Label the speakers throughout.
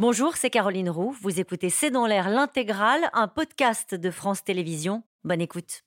Speaker 1: Bonjour, c'est Caroline Roux. Vous écoutez C'est dans l'air l'intégrale, un podcast de France Télévisions. Bonne écoute.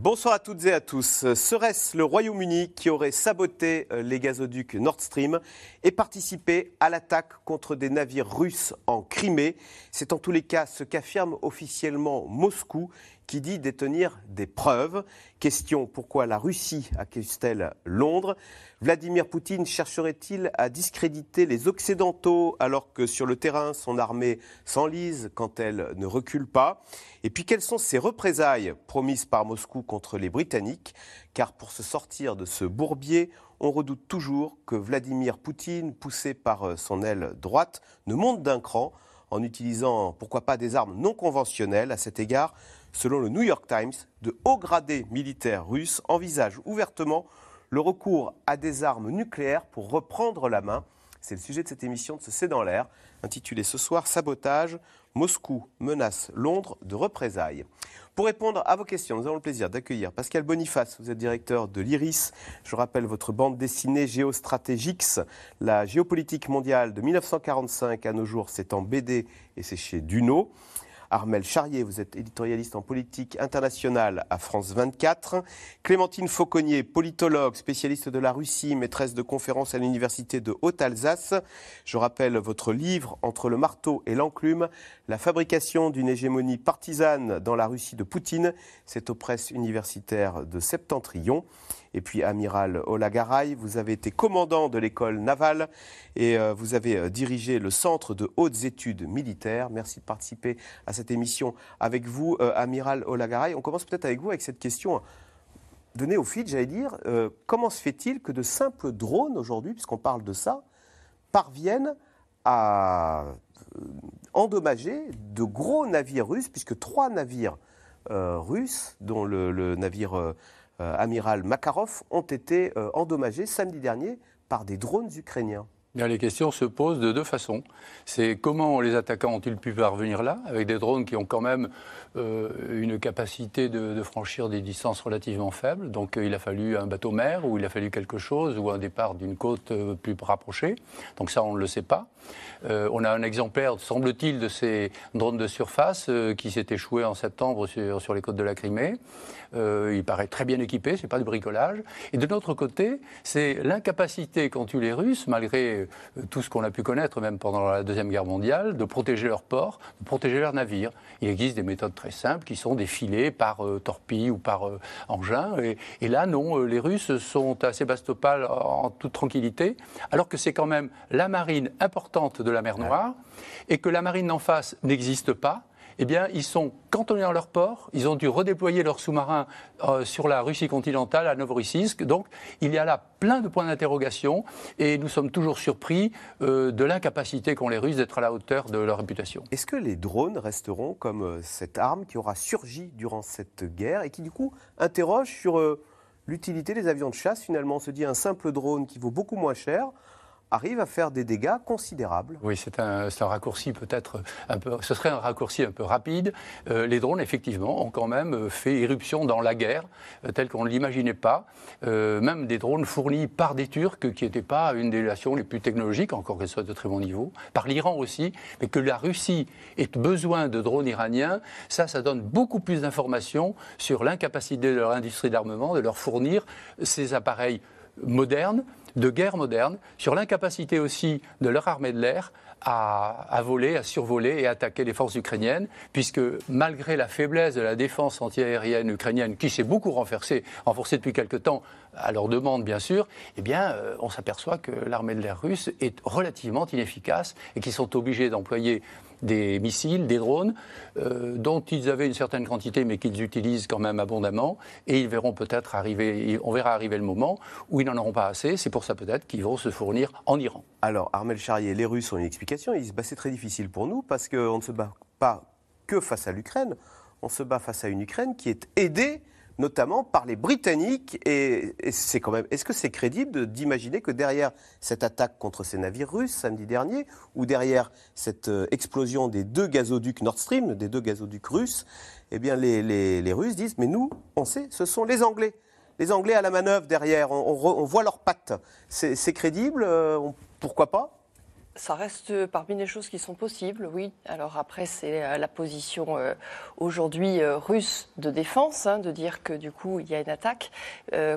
Speaker 2: Bonsoir à toutes et à tous. Serait-ce le Royaume-Uni qui aurait saboté euh, les gazoducs Nord Stream et participé à l'attaque contre des navires russes en Crimée? C'est en tous les cas ce qu'affirme officiellement Moscou qui dit détenir des preuves. Question pourquoi la Russie accuse-t-elle Londres? Vladimir Poutine chercherait-il à discréditer les Occidentaux alors que sur le terrain son armée s'enlise quand elle ne recule pas? Et puis quelles sont ces représailles promises par Moscou contre les Britanniques? Car pour se sortir de ce bourbier, on redoute toujours que Vladimir Poutine, poussé par son aile droite, ne monte d'un cran en utilisant pourquoi pas des armes non conventionnelles. À cet égard, Selon le New York Times, de hauts gradés militaires russes envisagent ouvertement le recours à des armes nucléaires pour reprendre la main. C'est le sujet de cette émission de ce C'est dans l'air, intitulée ce soir Sabotage, Moscou menace Londres de représailles. Pour répondre à vos questions, nous avons le plaisir d'accueillir Pascal Boniface. Vous êtes directeur de l'IRIS. Je rappelle votre bande dessinée Géostratégix, la géopolitique mondiale de 1945 à nos jours. C'est en BD et c'est chez Duno. Armel Charrier, vous êtes éditorialiste en politique internationale à France 24. Clémentine Fauconnier, politologue, spécialiste de la Russie, maîtresse de conférences à l'Université de Haute-Alsace. Je rappelle votre livre Entre le marteau et l'enclume, la fabrication d'une hégémonie partisane dans la Russie de Poutine. C'est aux presses universitaires de Septentrion. Et puis, amiral Olagaray, vous avez été commandant de l'école navale et euh, vous avez euh, dirigé le Centre de hautes études militaires. Merci de participer à cette émission avec vous, euh, amiral Olagaray. On commence peut-être avec vous avec cette question de néophyte, j'allais dire. comment se fait-il que de simples drones aujourd'hui, puisqu'on parle de ça, parviennent à endommager de gros navires russes, puisque trois navires russes, dont le navire amiral Makarov, ont été euh, endommagés samedi dernier par des drones ukrainiens.
Speaker 3: les questions se posent de deux façons. C'est comment les attaquants ont-ils pu parvenir là, avec des drones qui ont quand même euh, une capacité de, franchir des distances relativement faibles. Donc il a fallu un bateau mer, ou il a fallu quelque chose, ou un départ d'une côte plus rapprochée. Donc ça, on ne le sait pas. on a un exemplaire, semble-t-il, de ces drones de surface qui s'est échoué en septembre sur les côtes de la Crimée. Euh, il paraît très bien équipé, ce n'est pas du bricolage. Et de l'autre côté, c'est l'incapacité qu'ont eu les Russes, malgré euh, tout ce qu'on a pu connaître, même pendant la Deuxième Guerre mondiale, de protéger leurs ports, de protéger leurs navires. Il existe des méthodes très simples qui sont des filets par euh, torpille ou par engin. Et, là, non, les Russes sont à Sébastopol en toute tranquillité, alors que c'est quand même la marine importante de la mer Noire et que la marine en face n'existe pas eh bien, ils sont cantonnés dans leur port. Ils ont dû redéployer leurs sous-marins euh, sur la Russie continentale, à Novorossiysk. Donc, il y a là plein de points d'interrogation et nous sommes toujours surpris euh, de l'incapacité qu'ont les Russes d'être à la hauteur de leur réputation.
Speaker 2: Est-ce que les drones resteront comme euh, cette arme qui aura surgi durant cette guerre et qui, du coup, interroge sur l'utilité des avions de chasse Finalement, on se dit un simple drone qui vaut beaucoup moins cher arrive à faire des dégâts considérables.
Speaker 3: Oui, c'est un, un, raccourci peut-être un peu. Ce serait un raccourci un peu rapide. Euh, les drones, effectivement, ont quand même euh, fait irruption dans la guerre, euh, telle qu'on ne l'imaginait pas. même des drones fournis par des Turcs, qui n'étaient pas une des nations les plus technologiques, encore qu'elles soient de très bon niveau, par l'Iran aussi, mais que la Russie ait besoin de drones iraniens, ça, ça donne beaucoup plus d'informations sur l'incapacité de leur industrie d'armement de leur fournir ces appareils modernes de guerre moderne, sur l'incapacité aussi de leur armée de l'air à, voler, à survoler et attaquer les forces ukrainiennes, puisque malgré la faiblesse de la défense antiaérienne ukrainienne, qui s'est beaucoup renforcée, depuis quelque temps, à leur demande bien sûr, eh bien, euh, on s'aperçoit que l'armée de l'air russe est relativement inefficace et qu'ils sont obligés d'employer des missiles, des drones, euh, dont ils avaient une certaine quantité, mais qu'ils utilisent quand même abondamment. Et ils verront peut-être arriver, on verra arriver le moment où ils n'en auront pas assez. C'est pour ça peut-être qu'ils vont se fournir en Iran.
Speaker 2: Alors, Armel Charrier, les Russes ont une explication. C'est très difficile pour nous parce qu'on ne se bat pas que face à l'Ukraine. On se bat face à une Ukraine qui est aidée notamment par les Britanniques. Et, c'est quand même, est-ce que c'est crédible d'imaginer que derrière cette attaque contre ces navires russes samedi dernier, ou derrière cette euh, explosion des deux gazoducs Nord Stream, des deux gazoducs russes, eh bien les, Russes disent, mais nous, on sait, ce sont les Anglais. Les Anglais à la manœuvre derrière, on, voit leurs pattes. C'est crédible, euh, pourquoi pas?
Speaker 4: Ça reste parmi les choses qui sont possibles, oui. Alors après, c'est euh, la position euh, aujourd'hui euh, russe de défense, hein, de dire que du coup, il y a une attaque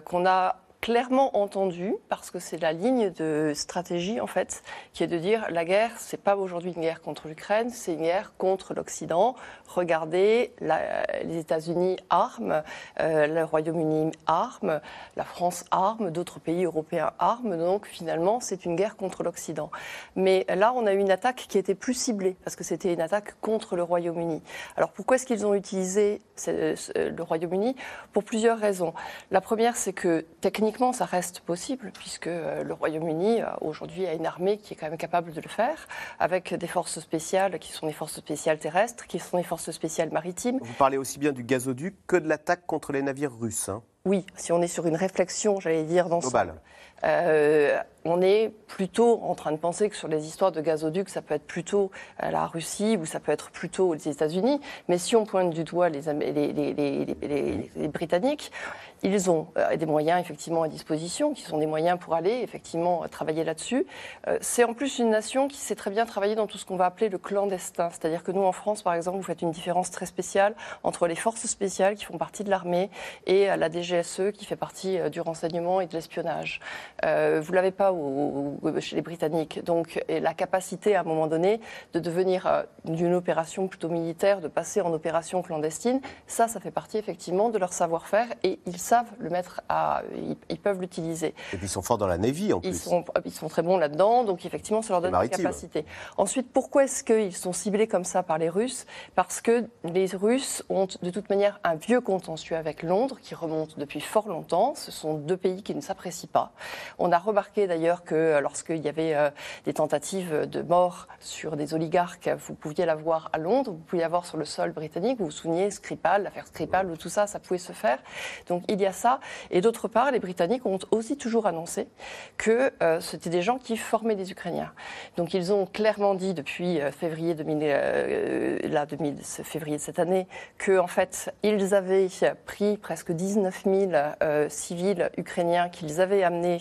Speaker 4: qu'on a clairement entendue, parce que c'est la ligne de stratégie, en fait, qui est de dire la guerre, c'est pas aujourd'hui une guerre contre l'Ukraine, c'est une guerre contre l'Occident. Regardez, les États-Unis arment, euh, le Royaume-Uni arme, la France arme, d'autres pays européens arment. Donc finalement, c'est une guerre contre l'Occident. Mais là, on a eu une attaque qui était plus ciblée, parce que c'était une attaque contre le Royaume-Uni. Alors pourquoi est-ce qu'ils ont utilisé le Royaume-Uni? Pour plusieurs raisons. La première, c'est que techniquement, ça reste possible, puisque euh, le Royaume-Uni, euh, aujourd'hui, a une armée qui est quand même capable de le faire, avec des forces spéciales qui sont des forces spéciales terrestres, qui sont des forces spéciales maritimes.
Speaker 2: Vous parlez aussi bien du gazoduc que de l'attaque contre les navires russes. hein.
Speaker 4: Oui, si on est sur une réflexion, j'allais dire, d'ensemble.
Speaker 2: Global.
Speaker 4: Euh, on est plutôt en train de penser que sur les histoires de gazoducs, ça peut être plutôt euh, la Russie ou ça peut être plutôt les États-Unis. Mais si on pointe du doigt les, Britanniques, ils ont euh, des moyens effectivement à disposition, qui sont des moyens pour aller effectivement euh, travailler là-dessus. C'est en plus une nation qui sait très bien travailler dans tout ce qu'on va appeler le clandestin. C'est-à-dire que nous, en France, par exemple, vous faites une différence très spéciale entre les forces spéciales qui font partie de l'armée et la DGSE qui fait partie du renseignement et de l'espionnage. Vous l'avez pas au- chez les Britanniques. Donc, et la capacité à un moment donné de devenir euh, d'une opération plutôt militaire, de passer en opération clandestine, ça, ça fait partie effectivement de leur savoir-faire et ils savent le mettre à, ils, ils peuvent l'utiliser.
Speaker 2: Et puis ils sont forts dans la Navy en
Speaker 4: Ils
Speaker 2: plus.
Speaker 4: sont, ils sont très bons là-dedans, donc effectivement, ça leur donne des capacités. Ensuite, pourquoi est-ce qu'ils sont ciblés comme ça par les Russes? Parce que les Russes ont de toute manière un vieux contentieux avec Londres qui remonte depuis fort longtemps. Ce sont deux pays qui ne s'apprécient pas. On a remarqué d'ailleurs que euh, lorsqu'il y avait euh, des tentatives de mort sur des oligarques, vous pouviez la voir à Londres, vous pouviez la voir sur le sol britannique. Vous vous souvenez, Skripal, l'affaire Skripal, où tout ça, ça pouvait se faire. Donc il y a ça. Et d'autre part, les Britanniques ont aussi toujours annoncé que euh, c'était des gens qui formaient des Ukrainiens. Donc ils ont clairement dit depuis euh, février 2000, euh, là, 2000, ce février de cette année que en fait ils avaient pris presque 19 000 euh, civils ukrainiens qu'ils avaient amenés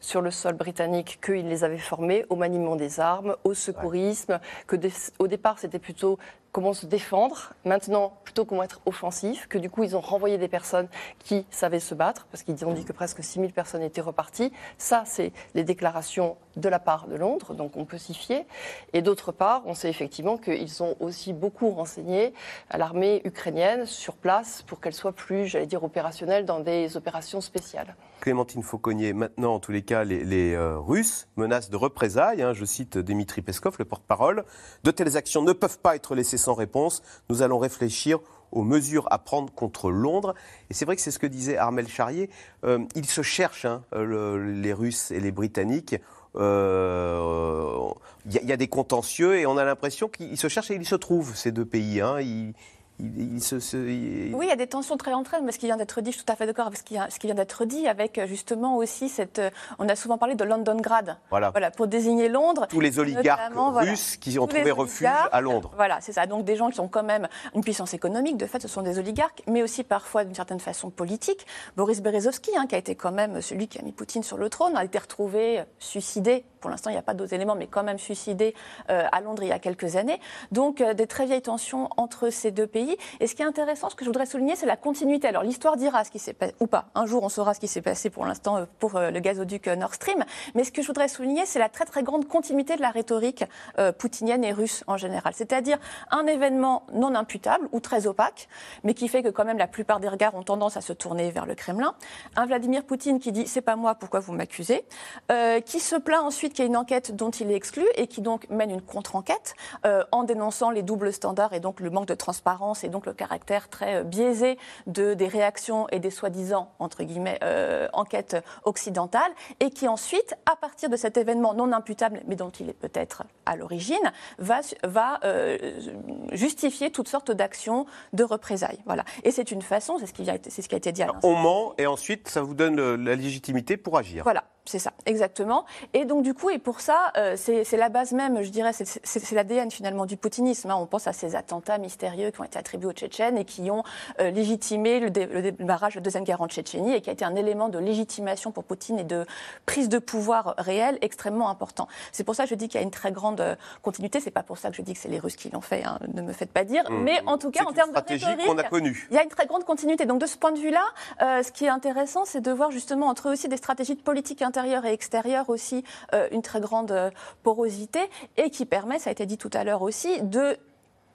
Speaker 4: sur le sol britannique, qu'ils les avaient formés au maniement des armes, au secourisme, que des- au départ c'était plutôt comment se défendre, maintenant plutôt comment être offensif, que du coup ils ont renvoyé des personnes qui savaient se battre, parce qu'ils ont dit que presque 6000 personnes étaient reparties. Ça, c'est les déclarations de la part de Londres, donc on peut s'y fier. Et d'autre part, on sait effectivement qu'ils ont aussi beaucoup renseigné à l'armée ukrainienne sur place pour qu'elle soit plus, j'allais dire, opérationnelle dans des opérations spéciales.
Speaker 2: Clémentine Fauconnier, maintenant, en tous les cas, les, euh, Russes menacent de représailles. hein, je cite Dimitri Peskov, le porte-parole. De telles actions ne peuvent pas être laissées sans réponse. Nous allons réfléchir aux mesures à prendre contre Londres. Et c'est vrai que c'est ce que disait Armel Charrier. Euh, ils se cherchent, hein, le- les Russes et les Britanniques. Euh, Il y, a- des contentieux et on a l'impression qu'ils se cherchent et ils se trouvent, ces deux pays. hein. Se- se-
Speaker 5: Oui, il y a des tensions très entre elles, mais ce qui vient d'être dit, je suis tout à fait d'accord avec ce qui, ce qui vient d'être dit, avec euh, justement aussi cette. euh, On a souvent parlé de Londongrad.
Speaker 2: Voilà.
Speaker 5: Voilà, pour désigner Londres.
Speaker 2: Tous les oligarques
Speaker 5: Notamment, voilà.
Speaker 2: russes qui ont trouvé refuge à Londres.
Speaker 5: Voilà, c'est ça. Donc des gens qui ont quand même une puissance économique, de fait, ce sont des oligarques, mais aussi parfois d'une certaine façon politique. Boris Berezovsky, hein, qui a été quand même celui qui a mis Poutine sur le trône, a été retrouvé euh, suicidé. Pour l'instant, il n'y a pas d'autres éléments, mais quand même suicidé euh, à Londres il y a quelques années. Donc euh, des très vieilles tensions entre ces deux pays. Et ce qui est intéressant, ce que je voudrais souligner, c'est la continuité. Alors l'histoire dira ce qui s'est passé, ou pas. Un jour, on saura ce qui s'est passé pour l'instant euh, pour euh, le gazoduc euh, Nord Stream. Mais ce que je voudrais souligner, c'est la très très grande continuité de la rhétorique poutinienne et russe en général. C'est-à-dire un événement non imputable ou très opaque, mais qui fait que quand même la plupart des regards ont tendance à se tourner vers le Kremlin. Un Vladimir Poutine qui dit c'est pas moi, pourquoi vous m'accusez? Qui se plaint ensuite qu'il y a une enquête dont il est exclu et qui donc mène une contre-enquête en dénonçant les doubles standards et donc le manque de transparence et donc le caractère très euh, biaisé de, des réactions et des soi-disant, entre guillemets, euh, enquêtes occidentales, et qui ensuite, à partir de cet événement non imputable, mais dont il est peut-être à l'origine, va, va euh, justifier toutes sortes d'actions de représailles. Voilà. Et c'est une façon, c'est ce, qui a été- c'est ce qui a été dit à l'instant.
Speaker 2: On ment et ensuite ça vous donne la légitimité pour agir.
Speaker 5: Voilà. C'est ça, exactement. Et donc, du coup, et pour ça, euh, c'est la base même, je dirais, c'est l'ADN finalement du poutinisme. Hein. On pense à ces attentats mystérieux qui ont été attribués aux Tchétchènes et qui ont euh, légitimé le, démarrage de la Deuxième Guerre en Tchétchénie et qui a été un élément de légitimation pour Poutine et de prise de pouvoir réel extrêmement important. C'est pour ça que je dis qu'il y a une très grande euh, continuité. C'est pas pour ça que je dis que c'est les Russes qui l'ont fait, hein, ne me faites pas dire.
Speaker 2: Mmh.
Speaker 5: Mais en tout cas, en termes de
Speaker 2: rhétorique, qu'on a connu.
Speaker 5: il y a une très grande continuité. Donc, de ce point de vue-là, ce qui est intéressant, c'est de voir justement entre eux aussi des stratégies de politique intérieure et extérieure aussi euh, une très grande euh, porosité et qui permet, ça a été dit tout à l'heure aussi, de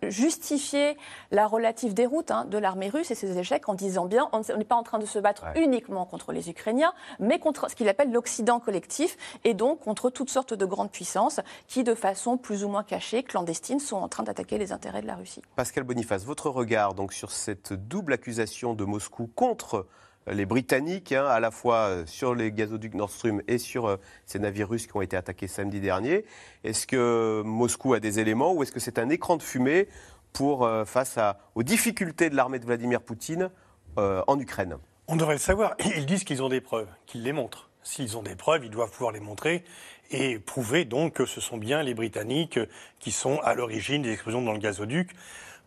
Speaker 5: justifier la relative déroute hein, de l'armée russe et ses échecs en disant bien on n'est pas en train de se battre uniquement contre les Ukrainiens, mais contre ce qu'il appelle l'Occident collectif et donc contre toutes sortes de grandes puissances qui, de façon plus ou moins cachée, clandestine, sont en train d'attaquer les intérêts de la Russie.
Speaker 2: Pascal Boniface, votre regard donc sur cette double accusation de Moscou contre les Britanniques, hein, à la fois euh, sur les gazoducs Nord Stream et sur euh, ces navires russes qui ont été attaqués samedi dernier. Est-ce que Moscou a des éléments ou est-ce que c'est un écran de fumée pour, euh, face aux difficultés de l'armée de Vladimir Poutine en Ukraine?
Speaker 6: On devrait le savoir. Ils disent qu'ils ont des preuves, qu'ils les montrent. S'ils ont des preuves, ils doivent pouvoir les montrer et prouver donc que ce sont bien les Britanniques qui sont à l'origine des explosions dans le gazoduc.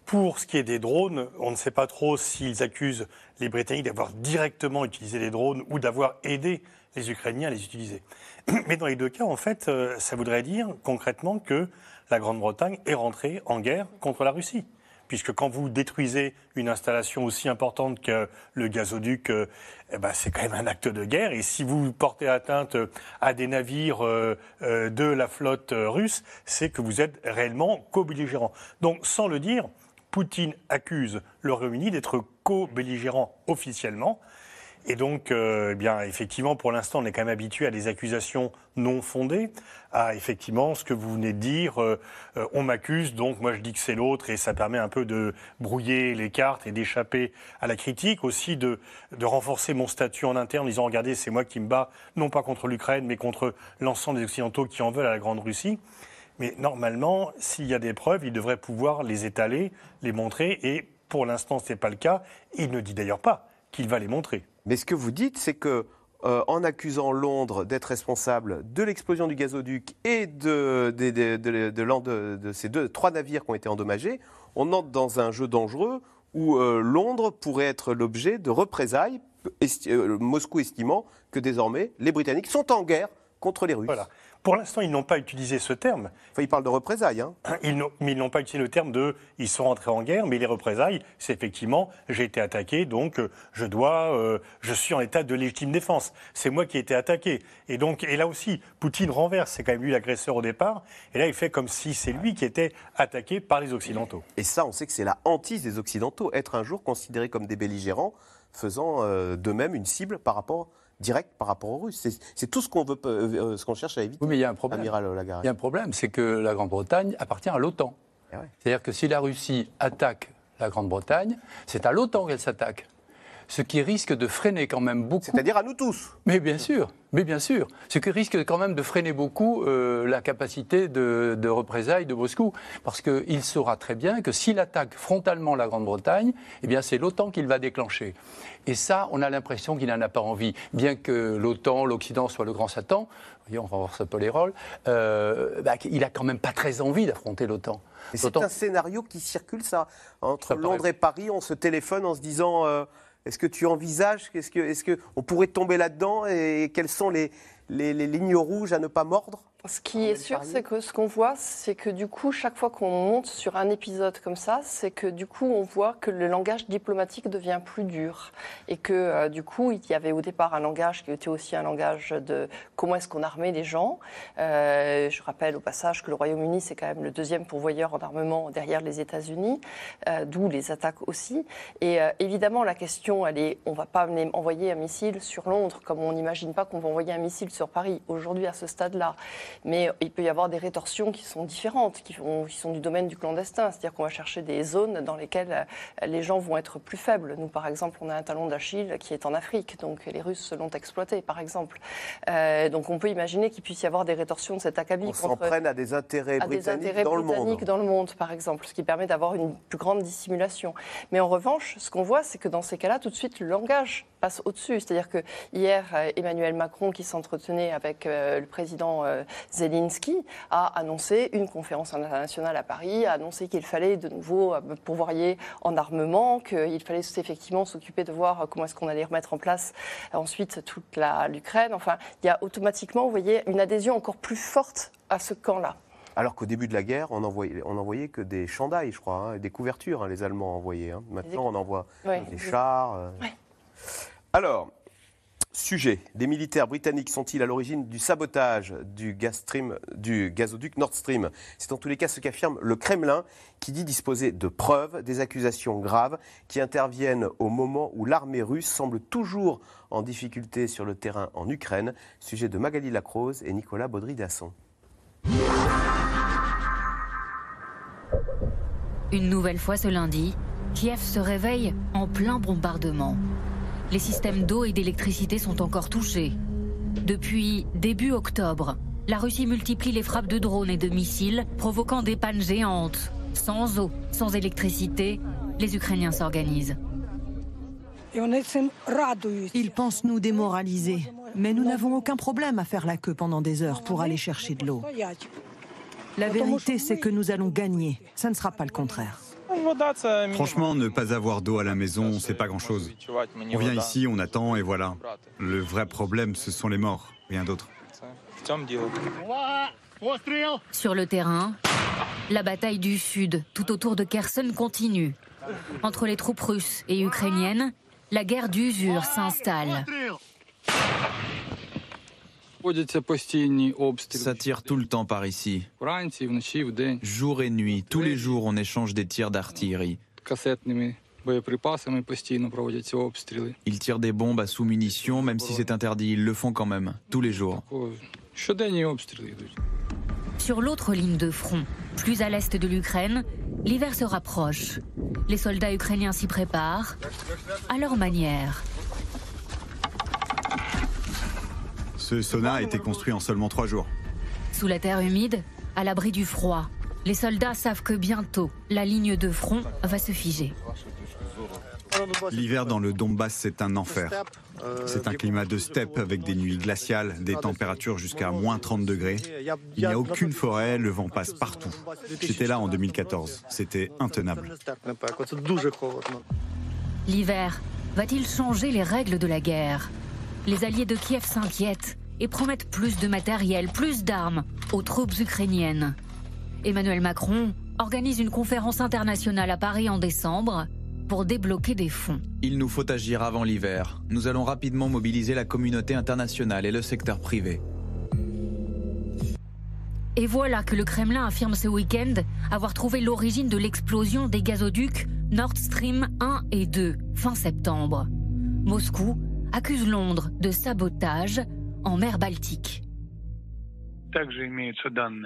Speaker 6: Pour ce qui est des drones, on ne sait pas trop s'ils accusent les Britanniques d'avoir directement utilisé les drones ou d'avoir aidé les Ukrainiens à les utiliser. Mais dans les deux cas, en fait, euh, ça voudrait dire concrètement que la Grande-Bretagne est rentrée en guerre contre la Russie. Puisque quand vous détruisez une installation aussi importante que le gazoduc, euh, eh ben c'est quand même un acte de guerre. Et si vous portez atteinte à des navires euh, de la flotte russe, c'est que vous êtes réellement co-belligérant. Donc, sans le dire, Poutine accuse le Royaume-Uni d'être co-belligérant officiellement. Et donc, euh, eh bien, effectivement, pour l'instant, on est quand même habitué à des accusations non fondées, à effectivement ce que vous venez de dire. Euh, euh, on m'accuse, donc moi je dis que c'est l'autre, et ça permet un peu de brouiller les cartes et d'échapper à la critique, aussi de, de renforcer mon statut en interne, en disant regardez, c'est moi qui me bats, non pas contre l'Ukraine, mais contre l'ensemble des Occidentaux qui en veulent à la Grande Russie. Mais normalement, s'il y a des preuves, il devrait pouvoir les étaler, les montrer. Et pour l'instant, ce n'est pas le cas. Il ne dit d'ailleurs pas qu'il va les montrer.
Speaker 2: Mais ce que vous dites, c'est que euh, en accusant Londres d'être responsable de l'explosion du gazoduc et de, de, ces deux, trois navires qui ont été endommagés, on entre dans un jeu dangereux où euh, Londres pourrait être l'objet de représailles, euh, Moscou estimant que désormais les Britanniques sont en guerre contre les Russes.
Speaker 6: Voilà. Pour l'instant, ils n'ont pas utilisé ce terme.
Speaker 2: Enfin, ils parlent de représailles. Hein.
Speaker 6: Ils mais ils n'ont pas utilisé le terme de ils sont rentrés en guerre, mais les représailles, c'est effectivement j'ai été attaqué, donc euh, je dois, euh, je suis en état de légitime défense. C'est moi qui ai été attaqué. Et donc, et là aussi, Poutine renverse. C'est quand même lui l'agresseur au départ. Et là, il fait comme si c'est lui qui était attaqué par les Occidentaux.
Speaker 2: Et ça, on sait que c'est la hantise des Occidentaux, être un jour considéré comme des belligérants, faisant euh, de même une cible par rapport direct par rapport aux Russes. C'est tout ce qu'on veut, euh, ce qu'on cherche à éviter.
Speaker 3: Oui, mais il y a un problème.
Speaker 2: Amiral
Speaker 3: Il y a un problème, c'est que la Grande-Bretagne appartient à l'OTAN. Eh C'est-à-dire que si la Russie attaque la Grande-Bretagne, c'est à l'OTAN qu'elle s'attaque ce qui risque de freiner quand même beaucoup.
Speaker 2: C'est-à-dire à nous tous.
Speaker 3: Mais bien sûr, mais bien sûr. Ce qui risque quand même de freiner beaucoup euh, la capacité de, de, représailles de Moscou. Parce qu'il saura très bien que s'il attaque frontalement la Grande-Bretagne, eh bien c'est l'OTAN qu'il va déclencher. Et ça, on a l'impression qu'il n'en a pas envie. Bien que l'OTAN, l'Occident soit le grand Satan, voyons, on un peu les rôles, euh, bah, il a quand même pas très envie d'affronter l'OTAN.
Speaker 2: C'est un scénario qui circule, ça. Entre Londres et Paris, on se téléphone en se disant... Euh, est-ce que tu envisages Est-ce que pourrait tomber là-dedans Et quelles sont les, les, lignes rouges à ne pas mordre
Speaker 4: ce qui est sûr, c'est que ce qu'on voit, c'est que du coup, chaque fois qu'on monte sur un épisode comme ça, c'est que du coup, on voit que le langage diplomatique devient plus dur. Et que euh, du coup, il y avait au départ un langage qui était aussi un langage de comment est-ce qu'on armait les gens. Euh, je rappelle au passage que le Royaume-Uni, c'est quand même le deuxième pourvoyeur en armement derrière les États-Unis, euh, d'où les attaques aussi. Et évidemment, la question, elle est on ne va pas envoyer un missile sur Londres, comme on n'imagine pas qu'on va envoyer un missile sur Paris aujourd'hui à ce stade-là. Mais il peut y avoir des rétorsions qui sont différentes, qui, sont du domaine du clandestin. C'est-à-dire qu'on va chercher des zones dans lesquelles euh, les gens vont être plus faibles. Nous, par exemple, on a un talon d'Achille qui est en Afrique, donc les Russes l'ont exploité, par exemple. Euh, donc on peut imaginer qu'il puisse y avoir des rétorsions de cet acabit.
Speaker 2: On s'en prenne à des intérêts britanniques, dans, le monde.
Speaker 4: dans le monde, par exemple, ce qui permet d'avoir une plus grande dissimulation. Mais en revanche, ce qu'on voit, c'est que dans ces cas-là, tout de suite, le langage passe au-dessus. C'est-à-dire que hier, euh, Emmanuel Macron, qui s'entretenait avec euh, le président euh, Zelensky, a annoncé une conférence internationale à Paris, a annoncé qu'il fallait de nouveau pourvoyer en armement, qu'il fallait effectivement s'occuper de voir comment est-ce qu'on allait remettre en place ensuite toute l'Ukraine. Enfin, il y a automatiquement, vous voyez, une adhésion encore plus forte à ce camp-là.
Speaker 2: Alors qu'au début de la guerre, on envoyait, on envoyait que des chandails, je crois, hein, des couvertures, hein, les Allemands envoyaient. Hein. Maintenant, on envoie des chars. Euh. Alors, sujet des militaires britanniques sont-ils à l'origine du sabotage du, du gazoduc Nord Stream? C'est en tous les cas ce qu'affirme le Kremlin, qui dit disposer de preuves, des accusations graves qui interviennent au moment où l'armée russe semble toujours en difficulté sur le terrain en Ukraine. Sujet de Magali Lacrose et Nicolas Baudry-Dasson.
Speaker 7: Une nouvelle fois ce lundi, Kiev se réveille en plein bombardement. Les systèmes d'eau et d'électricité sont encore touchés. Depuis début octobre, la Russie multiplie les frappes de drones et de missiles, provoquant des pannes géantes. Sans eau, sans électricité, les Ukrainiens s'organisent.
Speaker 8: Ils pensent nous démoraliser, mais nous n'avons aucun problème à faire la queue pendant des heures pour aller chercher de l'eau. La vérité, c'est que nous allons gagner. Ça ne sera pas le contraire.
Speaker 9: Franchement, ne pas avoir d'eau à la maison, c'est pas grand-chose. On vient ici, on attend et voilà. Le vrai problème, ce sont les morts, rien d'autre.
Speaker 7: Sur le terrain, la bataille du Sud, tout autour de Kherson, continue. Entre les troupes russes et ukrainiennes, la guerre d'usure s'installe.
Speaker 10: Ça tire tout le temps par ici. Jour et nuit, tous les jours, on échange des tirs d'artillerie. Ils tirent des bombes à sous-munitions, même si c'est interdit, ils le font quand même, tous les jours.
Speaker 7: Sur l'autre ligne de front, plus à l'est de l'Ukraine, l'hiver se rapproche. Les soldats ukrainiens s'y préparent, à leur manière.
Speaker 9: Ce sauna a été construit en seulement trois jours.
Speaker 7: Sous la terre humide, à l'abri du froid, les soldats savent que bientôt, la ligne de front va se figer.
Speaker 9: L'hiver dans le Donbass, c'est un enfer. C'est un climat de steppe avec des nuits glaciales, des températures jusqu'à moins 30 degrés. Il n'y a aucune forêt, le vent passe partout. J'étais là en 2014, c'était intenable.
Speaker 7: L'hiver va-t-il changer les règles de la guerre? Les alliés de Kiev s'inquiètent et promettent plus de matériel, plus d'armes aux troupes ukrainiennes. Emmanuel Macron organise une conférence internationale à Paris en décembre pour débloquer des fonds.
Speaker 10: Il nous faut agir avant l'hiver. Nous allons rapidement mobiliser la communauté internationale et le secteur privé.
Speaker 7: Et voilà que le Kremlin affirme ce week-end avoir trouvé l'origine de l'explosion des gazoducs Nord Stream 1 et 2 fin septembre. Moscou accuse Londres de sabotage en mer Baltique.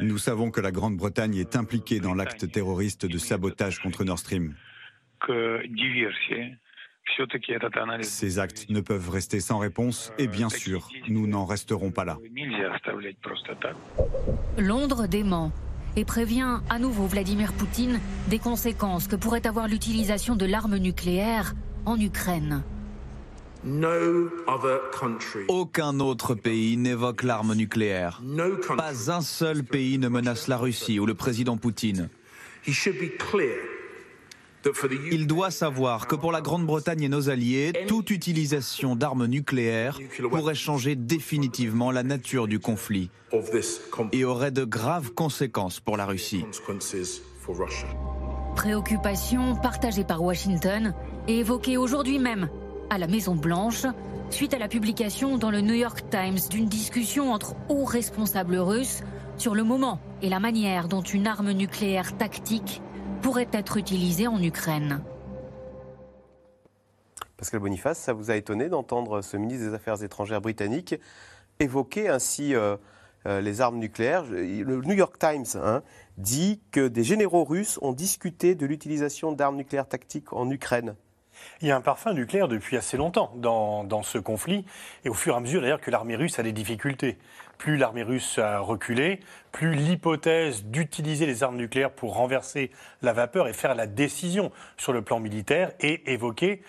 Speaker 9: Nous savons que la Grande-Bretagne est impliquée dans l'acte terroriste de sabotage contre Nord Stream. Ces actes ne peuvent rester sans réponse et bien sûr, nous n'en resterons pas là.
Speaker 7: Londres dément et prévient à nouveau Vladimir Poutine des conséquences que pourrait avoir l'utilisation de l'arme nucléaire en Ukraine.
Speaker 10: Aucun autre pays n'évoque l'arme nucléaire. Pas un seul pays ne menace la Russie ou le président Poutine. Il doit savoir que pour la Grande-Bretagne et nos alliés, toute utilisation d'armes nucléaires pourrait changer définitivement la nature du conflit et aurait de graves conséquences pour la Russie.
Speaker 7: Préoccupation partagée par Washington et évoquée aujourd'hui même à la Maison-Blanche suite à la publication dans le New York Times d'une discussion entre hauts responsables russes sur le moment et la manière dont une arme nucléaire tactique pourrait être utilisée en Ukraine.
Speaker 2: Pascal Boniface, ça vous a étonné d'entendre ce ministre des Affaires étrangères britannique évoquer ainsi euh, euh, les armes nucléaires? Le New York Times hein, dit que des généraux russes ont discuté de l'utilisation d'armes nucléaires tactiques en Ukraine.
Speaker 6: Il y a un parfum nucléaire depuis assez longtemps dans, ce conflit, et au fur et à mesure d'ailleurs que l'armée russe a des difficultés. Plus l'armée russe a reculé, plus l'hypothèse d'utiliser les armes nucléaires pour renverser la vapeur et faire la décision sur le plan militaire est évoquée,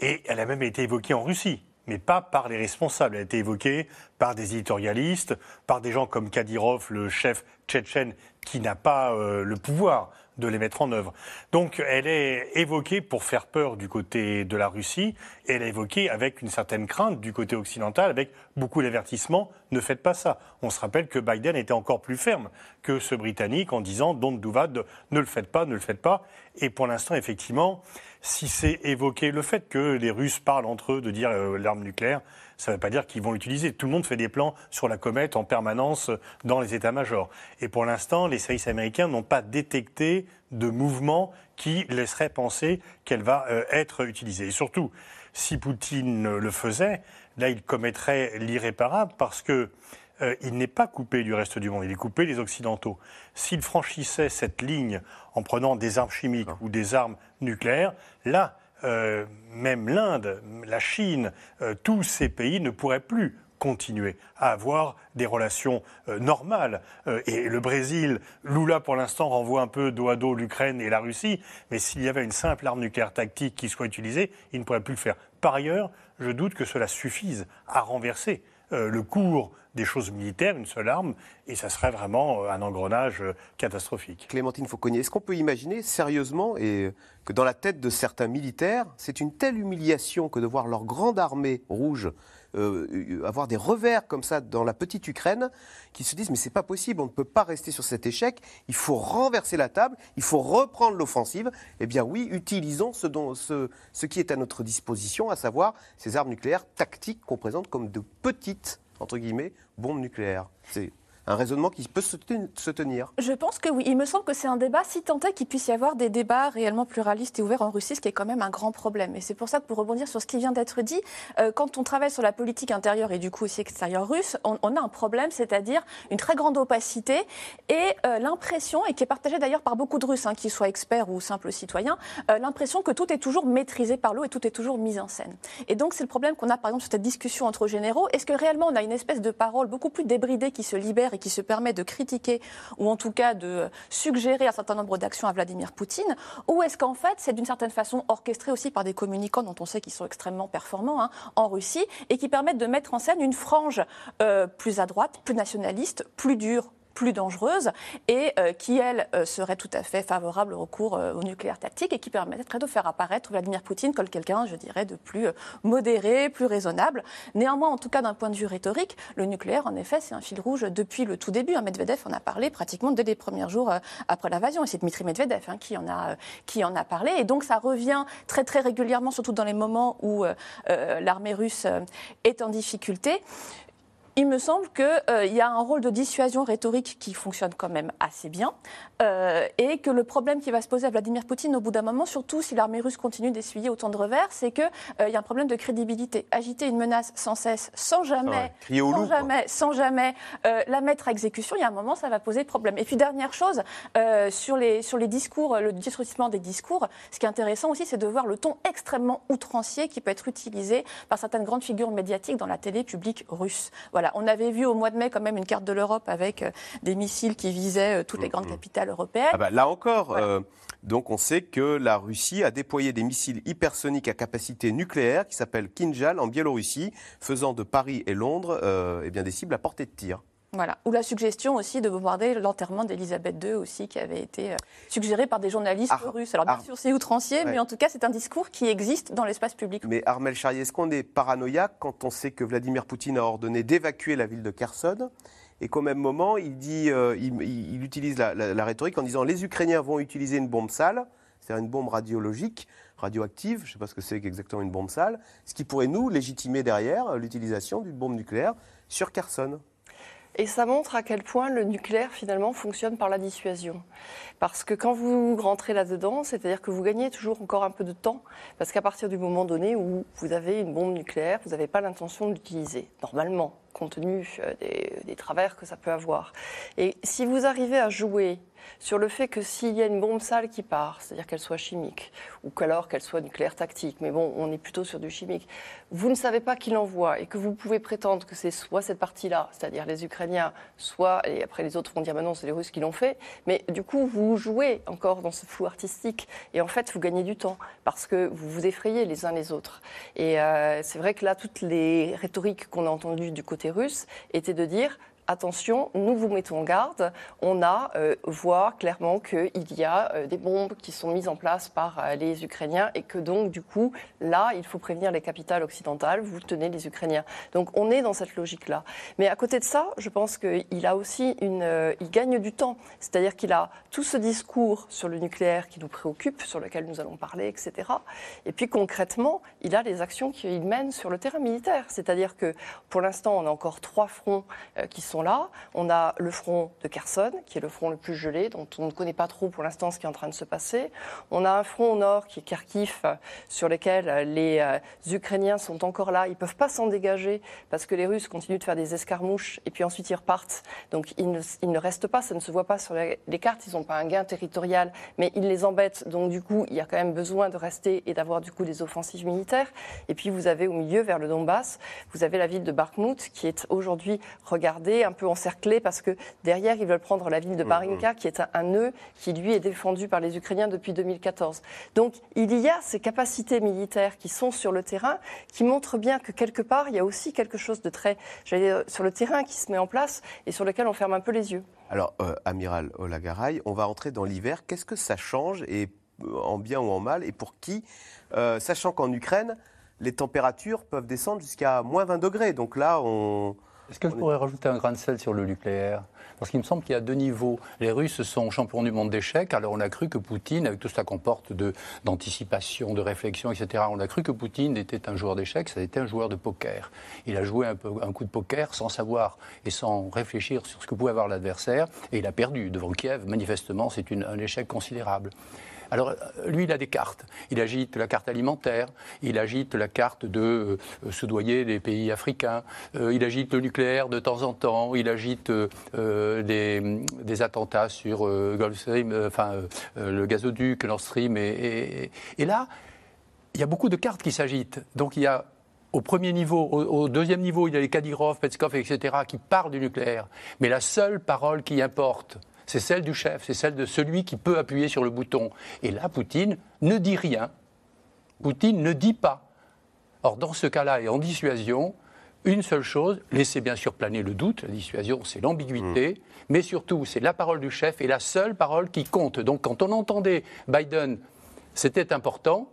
Speaker 6: et elle a même été évoquée en Russie. mais pas par les responsables. Elle a été évoquée par des éditorialistes, par des gens comme Kadyrov, le chef tchétchène, qui n'a pas euh, le pouvoir de les mettre en œuvre. Donc elle est évoquée pour faire peur du côté de la Russie, et elle est évoquée avec une certaine crainte du côté occidental, avec beaucoup d'avertissements, ne faites pas ça. On se rappelle que Biden était encore plus ferme que ce Britannique en disant don't do that, ne le faites pas, ne le faites pas. Et pour l'instant, effectivement, si c'est évoqué le fait que les Russes parlent entre eux de dire euh, l'arme nucléaire, ça ne veut pas dire qu'ils vont l'utiliser. Tout le monde fait des plans sur la comète en permanence dans les états-majors. Et pour l'instant, les services américains n'ont pas détecté de mouvement qui laisserait penser qu'elle va euh, être utilisée. Et surtout, si Poutine le faisait, là, il commettrait l'irréparable parce que euh, il n'est pas coupé du reste du monde, il est coupé des Occidentaux. S'il franchissait cette ligne en prenant des armes chimiques ou des armes nucléaires, là, euh, même l'Inde, la Chine, euh, tous ces pays ne pourraient plus continuer à avoir des relations normales. et le Brésil, Lula pour l'instant renvoie un peu dos à dos l'Ukraine et la Russie, mais s'il y avait une simple arme nucléaire tactique qui soit utilisée, il ne pourrait plus le faire. Par ailleurs, je doute que cela suffise à renverser le cours des choses militaires, une seule arme, et ça serait vraiment euh, un engrenage euh, catastrophique.
Speaker 2: Clémentine Fauconnier, est-ce qu'on peut imaginer sérieusement et que dans la tête de certains militaires, c'est une telle humiliation que de voir leur grande armée rouge euh, avoir des revers comme ça dans la petite Ukraine, qui se disent mais c'est pas possible, on ne peut pas rester sur cet échec, il faut renverser la table, il faut reprendre l'offensive. Eh bien oui, utilisons ce, dont, ce, qui est à notre disposition, à savoir ces armes nucléaires tactiques qu'on présente comme de petites entre guillemets, bombe nucléaire. C'est un raisonnement qui peut se, tenir
Speaker 5: Je pense que oui. Il me semble que c'est un débat, si tant est qu'il puisse y avoir des débats réellement pluralistes et ouverts en Russie, ce qui est quand même un grand problème. Et c'est pour ça que pour rebondir sur ce qui vient d'être dit, euh, quand on travaille sur la politique intérieure et du coup aussi extérieure russe, on, a un problème, c'est-à-dire une très grande opacité et euh, l'impression, et qui est partagée d'ailleurs par beaucoup de Russes, hein, qu'ils soient experts ou simples citoyens, euh, l'impression que tout est toujours maîtrisé par l'eau et tout est toujours mis en scène. Et donc c'est le problème qu'on a par exemple sur cette discussion entre généraux. Est-ce que réellement on a une espèce de parole beaucoup plus débridée qui se libère et qui se permet de critiquer ou en tout cas de suggérer un certain nombre d'actions à Vladimir Poutine Ou est-ce qu'en fait c'est d'une certaine façon orchestré aussi par des communicants dont on sait qu'ils sont extrêmement performants hein, en Russie et qui permettent de mettre en scène une frange euh, plus à droite, plus nationaliste, plus dure, plus dangereuse et euh, qui, elle, euh, serait tout à fait favorable au recours euh, au nucléaire tactique et qui permettrait de faire apparaître Vladimir Poutine comme quelqu'un, je dirais, de plus modéré, plus raisonnable. Néanmoins, en tout cas d'un point de vue rhétorique, le nucléaire, en effet, c'est un fil rouge depuis le tout début. Hein, Medvedev en a parlé pratiquement dès les premiers jours après l'invasion. Et c'est Dmitri Medvedev hein, qui, en a, qui en a parlé. Et donc ça revient très très régulièrement, surtout dans les moments où l'armée russe est en difficulté. Il me semble qu'il euh, y a un rôle de dissuasion rhétorique qui fonctionne quand même assez bien euh, et que le problème qui va se poser à Vladimir Poutine au bout d'un moment, surtout si l'armée russe continue d'essuyer autant de revers, c'est qu'il euh, y a un problème de crédibilité. Agiter une menace sans cesse, sans jamais, sans, jamais sans jamais la mettre à exécution, il y a un moment, ça va poser problème. Et puis dernière chose, sur, les, sur les discours, le disruption des discours, ce qui est intéressant aussi, c'est de voir le ton extrêmement outrancier qui peut être utilisé par certaines grandes figures médiatiques dans la télé publique russe. Voilà on avait vu au mois de mai quand même une carte de l'Europe avec euh, des missiles qui visaient euh, toutes les grandes mm-hmm. capitales européennes.
Speaker 2: Ah bah, là encore, euh, donc on sait que la Russie a déployé des missiles hypersoniques à capacité nucléaire qui s'appellent Kinjal en Biélorussie, faisant de Paris et Londres eh bien des cibles à portée de tir.
Speaker 5: Voilà. Ou la suggestion aussi de bombarder l'enterrement d'Elisabeth II aussi, qui avait été suggéré par des journalistes russes. Alors bien sûr c'est outrancier, mais en tout cas c'est un discours qui existe dans l'espace public.
Speaker 2: Mais Armel Charrier, est-ce qu'on est paranoïaque quand on sait que Vladimir Poutine a ordonné d'évacuer la ville de Kherson et qu'au même moment il, dit, il, utilise la, la, rhétorique en disant les Ukrainiens vont utiliser une bombe sale, c'est-à-dire une bombe radiologique, radioactive, je ne sais pas ce que c'est exactement une bombe sale, ce qui pourrait nous légitimer derrière l'utilisation d'une bombe nucléaire sur Kherson.
Speaker 4: Et ça montre à quel point le nucléaire finalement fonctionne par la dissuasion. Parce que quand vous rentrez là-dedans, c'est-à-dire que vous gagnez toujours encore un peu de temps, parce qu'à partir du moment donné où vous avez une bombe nucléaire, vous n'avez pas l'intention de l'utiliser, normalement, compte tenu euh, des, des, travers que ça peut avoir. Et si vous arrivez à jouer sur le fait que s'il y a une bombe sale qui part, c'est-à-dire qu'elle soit chimique, ou qu'alors qu'elle soit nucléaire tactique, mais bon, on est plutôt sur du chimique, vous ne savez pas qui l'envoie et que vous pouvez prétendre que c'est soit cette partie-là, c'est-à-dire les Ukrainiens, soit, et après les autres vont dire, non, c'est les Russes qui l'ont fait, mais du coup, vous jouez encore dans ce flou artistique et en fait, vous gagnez du temps parce que vous vous effrayez les uns les autres. Et euh, c'est vrai que là, toutes les rhétoriques qu'on a entendues du côté russe étaient de dire, attention, nous vous mettons en garde. On a euh, voit clairement qu'il y a euh, des bombes qui sont mises en place par euh, les Ukrainiens et que donc du coup là il faut prévenir les capitales occidentales. Vous tenez les Ukrainiens. Donc on est dans cette logique là. Mais à côté de ça, je pense qu'il a aussi une, il gagne du temps. C'est-à-dire qu'il a tout ce discours sur le nucléaire qui nous préoccupe, sur lequel nous allons parler, etc. Et puis concrètement, il a les actions qu'il mène sur le terrain militaire. C'est-à-dire que pour l'instant on a encore trois fronts qui sont là. On a le front de Kherson, qui est le front le plus gelé, dont on ne connaît pas trop pour l'instant ce qui est en train de se passer. On a un front au nord qui est Kharkiv, sur lequel les euh, Ukrainiens sont encore là. Ils ne peuvent pas s'en dégager parce que les Russes continuent de faire des escarmouches et puis ensuite ils repartent. Donc ils ne, restent pas, ça ne se voit pas sur les, cartes. Ils n'ont pas un gain territorial, mais ils les embêtent. Donc du coup, il y a quand même besoin de rester et d'avoir du coup des offensives militaires. Et puis vous avez au milieu, vers le Donbass, vous avez la ville de Bakhmut qui est aujourd'hui regardée un peu encerclé parce que derrière, ils veulent prendre la ville de Barinka, qui est un, nœud qui, lui, est défendu par les Ukrainiens depuis 2014. Donc, il y a ces capacités militaires qui sont sur le terrain, qui montrent bien que quelque part, il y a aussi quelque chose de très, j'allais dire, sur le terrain qui se met en place et sur lequel on ferme un peu les yeux.
Speaker 2: Alors, euh, amiral Olagaray, on va entrer dans l'hiver. Qu'est-ce que ça change, et euh, en bien ou en mal, et pour qui euh, Sachant qu'en Ukraine, les températures peuvent descendre jusqu'à moins 20 degrés. Donc là, on,
Speaker 3: est-ce que je pourrais rajouter un grain de sel sur le nucléaire Parce qu'il me semble qu'il y a deux niveaux. Les Russes sont champions du monde d'échecs, alors on a cru que Poutine, avec tout ce ça comporte d'anticipation, de, réflexion, etc., on a cru que Poutine était un joueur d'échecs, ça était un joueur de poker. Il a joué un, peu, un coup de poker sans savoir et sans réfléchir sur ce que pouvait avoir l'adversaire, et il a perdu devant Kiev. Manifestement, c'est un échec considérable. Alors, euh, lui, il a des cartes. Il agite la carte alimentaire, il agite la carte de euh, soudoyer des pays africains, euh, il agite le nucléaire de temps en temps, il agite des, attentats sur le gazoduc, Nord Stream. Et, là, il y a beaucoup de cartes qui s'agitent. Donc, il y a au premier niveau, au, deuxième niveau, il y a les Kadyrov, Petskov, etc., qui parlent du nucléaire. Mais la seule parole qui importe, c'est celle du chef, c'est celle de celui qui peut appuyer sur le bouton. Et là, Poutine ne dit rien. Poutine ne dit pas. Or, dans ce cas-là, et en dissuasion, une seule chose, laissez bien sûr planer le doute, la dissuasion c'est l'ambiguïté, mmh. mais surtout c'est la parole du chef et la seule parole qui compte. Donc quand on entendait Biden, c'était important,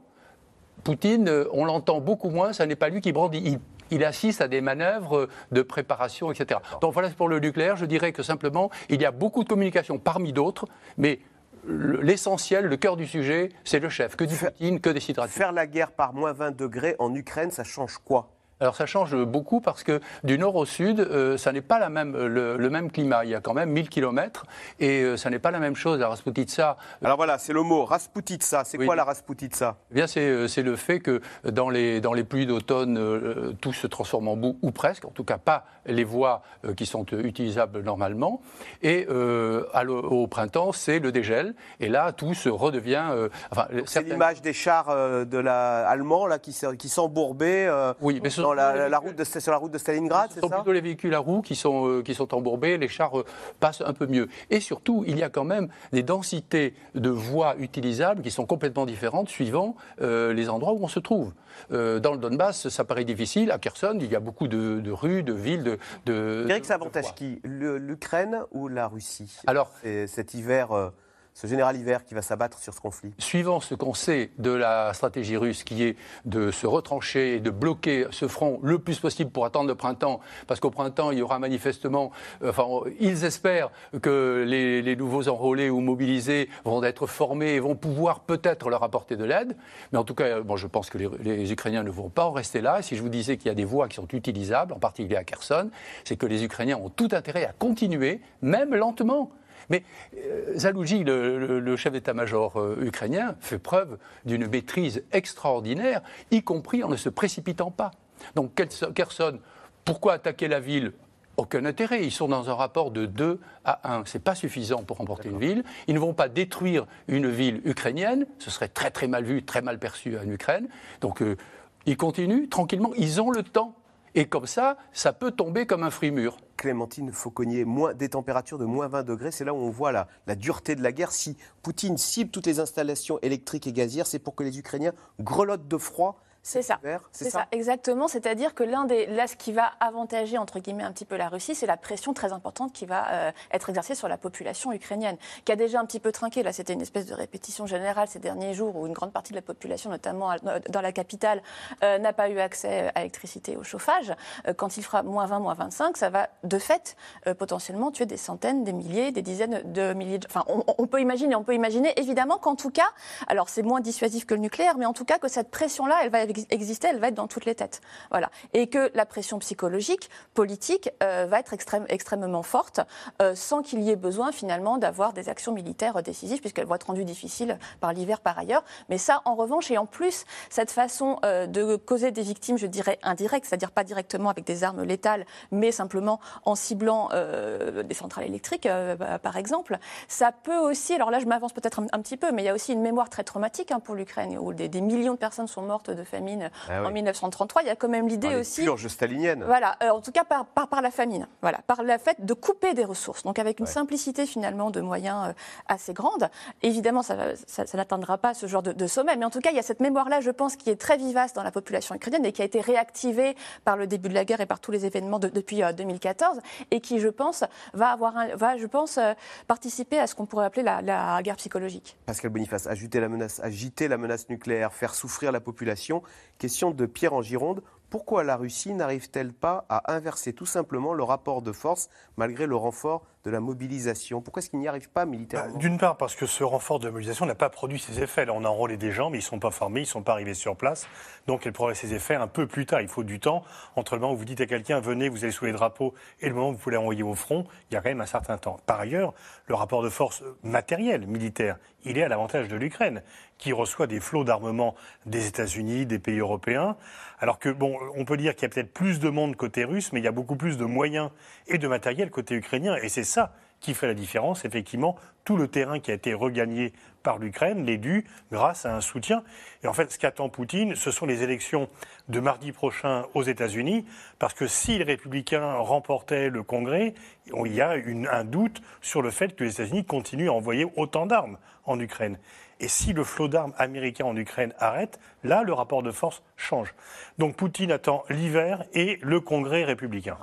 Speaker 3: Poutine, euh, on l'entend beaucoup moins, ça n'est pas lui qui brandit il assiste à des manœuvres de préparation, etc. Donc voilà pour le nucléaire. Je dirais que simplement, il y a beaucoup de communication parmi d'autres, mais l'essentiel, le cœur du sujet, c'est le chef. Que dit Poutine, que décidera
Speaker 2: Faire la guerre par moins 20 degrés en Ukraine, ça change quoi?
Speaker 3: Alors ça change beaucoup parce que du nord au sud, euh, ça n'est pas la même, le, même climat. Il y a quand même 1000 km et euh, ça n'est pas la même chose à Rasputitsa.
Speaker 2: Alors voilà, c'est le mot Rasputitsa. C'est quoi la Rasputitsa?
Speaker 3: Eh Bien, euh, c'est le fait que dans les, dans les pluies d'automne, tout se transforme en boue, ou presque, en tout cas pas les voies qui sont utilisables normalement. Et au printemps, c'est le dégel. Et là, tout se redevient.
Speaker 2: Enfin, c'est l'image des chars de la, allemands là, qui, qui s'embourbaient. oui, mais ce la, route de, sur la route de Stalingrad, c'est ça
Speaker 3: Ce sont plutôt les véhicules à roues qui sont, euh, qui sont embourbés, les chars euh, passent un peu mieux. Et surtout, il y a quand même des densités de voies utilisables qui sont complètement différentes suivant euh, les endroits où on se trouve. dans le Donbass, ça paraît difficile. À Kherson, il y a beaucoup de, rues, de villes, de. de
Speaker 2: Eric, ça avantage qui? L'Ukraine ou la Russie? Alors, cet hiver ce général hiver qui va s'abattre sur ce conflit
Speaker 3: Suivant ce qu'on sait de la stratégie russe, qui est de se retrancher et de bloquer ce front le plus possible pour attendre le printemps, parce qu'au printemps, il y aura manifestement, enfin, ils espèrent que les, nouveaux enrôlés ou mobilisés vont être formés et vont pouvoir peut-être leur apporter de l'aide. Mais en tout cas, bon, je pense que les, les Ukrainiens ne vont pas en rester là. si je vous disais qu'il y a des voies qui sont utilisables, en particulier à Kherson, c'est que les Ukrainiens ont tout intérêt à continuer, même lentement. Mais euh, Zalouji, le, chef d'état-major euh, ukrainien, fait preuve d'une maîtrise extraordinaire, y compris en ne se précipitant pas. Donc Kherson, pourquoi attaquer la ville? Aucun intérêt. Ils sont dans un rapport de 2 à 1. Ce n'est pas suffisant pour remporter une ville. Ils ne vont pas détruire une ville ukrainienne. Ce serait très très mal vu, très mal perçu en Ukraine. Donc euh, ils continuent tranquillement. Ils ont le temps. Et comme ça, ça peut tomber comme un fruit mûr.
Speaker 2: Clémentine Fauconnier, moins, des températures de moins 20 degrés, c'est là où on voit la, la, dureté de la guerre. Si Poutine cible toutes les installations électriques et gazières, c'est pour que les Ukrainiens grelottent de froid
Speaker 5: c'est ça. C'est ça. exactement. C'est-à-dire que l'un des. Là, ce qui va avantager, entre guillemets, un petit peu la Russie, c'est la pression très importante qui va euh, être exercée sur la population ukrainienne, qui a déjà un petit peu trinqué. Là, c'était une espèce de répétition générale ces derniers jours où une grande partie de la population, notamment dans la capitale, euh, n'a pas eu accès à l'électricité et au chauffage. Euh, quand il fera moins 20, moins 25, ça va, de fait, potentiellement tuer des centaines, des milliers, des dizaines de milliers de. Enfin, on, on peut imaginer, on peut imaginer, évidemment, qu'en tout cas, alors c'est moins dissuasif que le nucléaire, mais en tout cas, que cette pression-là, elle va exister, elle va être dans toutes les têtes. Voilà. Et que la pression psychologique, politique, euh, va être extrême, extrêmement forte, euh, sans qu'il y ait besoin finalement d'avoir des actions militaires décisives, puisqu'elles vont être rendues difficiles par l'hiver par ailleurs. Mais ça, en revanche, et en plus, cette façon euh, de causer des victimes, je dirais indirectes, c'est-à-dire pas directement avec des armes létales, mais simplement en ciblant des centrales électriques, bah, par exemple, ça peut aussi, alors là je m'avance peut-être un, petit peu, mais il y a aussi une mémoire très traumatique hein, pour l'Ukraine, où des, des millions de personnes sont mortes de famine ah en 1933. Il y a quand même l'idée aussi.
Speaker 2: Purge stalinienne.
Speaker 5: Voilà, euh, en tout cas par, par, la famine. Voilà, par le fait de couper des ressources. Donc avec une simplicité finalement de moyens euh, assez grande. Évidemment, ça, ça, n'atteindra pas ce genre de, sommet, mais en tout cas, il y a cette mémoire-là, je pense, qui est très vivace dans la population ukrainienne et qui a été réactivée par le début de la guerre et par tous les événements depuis 2014 euh, et qui, je pense, va avoir, un, va, je pense, participer à ce qu'on pourrait appeler la, la, guerre psychologique.
Speaker 2: Pascal Boniface, agiter la menace, agiter la menace nucléaire, faire souffrir la population. Question de Pierre en Gironde. Pourquoi la Russie n'arrive-t-elle pas à inverser tout simplement le rapport de force malgré le renfort de la mobilisation Pourquoi est-ce qu'il n'y arrive pas militairement
Speaker 6: bah, D'une part, parce que ce renfort de mobilisation n'a pas produit ses effets. Là, on a enrôlé des gens, mais ils ne sont pas formés, ils ne sont pas arrivés sur place. Donc, elle produit ses effets un peu plus tard. Il faut du temps entre le moment où vous dites à quelqu'un venez, vous allez sous les drapeaux, et le moment où vous pouvez l'envoyer au front. Il y a quand même un certain temps. Par ailleurs, le rapport de force matériel, militaire, il est à l'avantage de l'Ukraine, qui reçoit des flots d'armement des États-Unis, des pays européens. Alors que, bon, on peut dire qu'il y a peut-être plus de monde côté russe, mais il y a beaucoup plus de moyens et de matériel côté ukrainien. Et c'est ça qui fait la différence. Effectivement, tout le terrain qui a été regagné par l'Ukraine l'est dû grâce à un soutien. Et en fait, ce qu'attend Poutine, ce sont les élections de mardi prochain aux États-Unis, parce que si les républicains remportaient le Congrès, il y a un doute sur le fait que les États-Unis continuent à envoyer autant d'armes en Ukraine. Et si le flot d'armes américain en Ukraine arrête, là, le rapport de force change. Donc Poutine attend l'hiver et le Congrès républicain.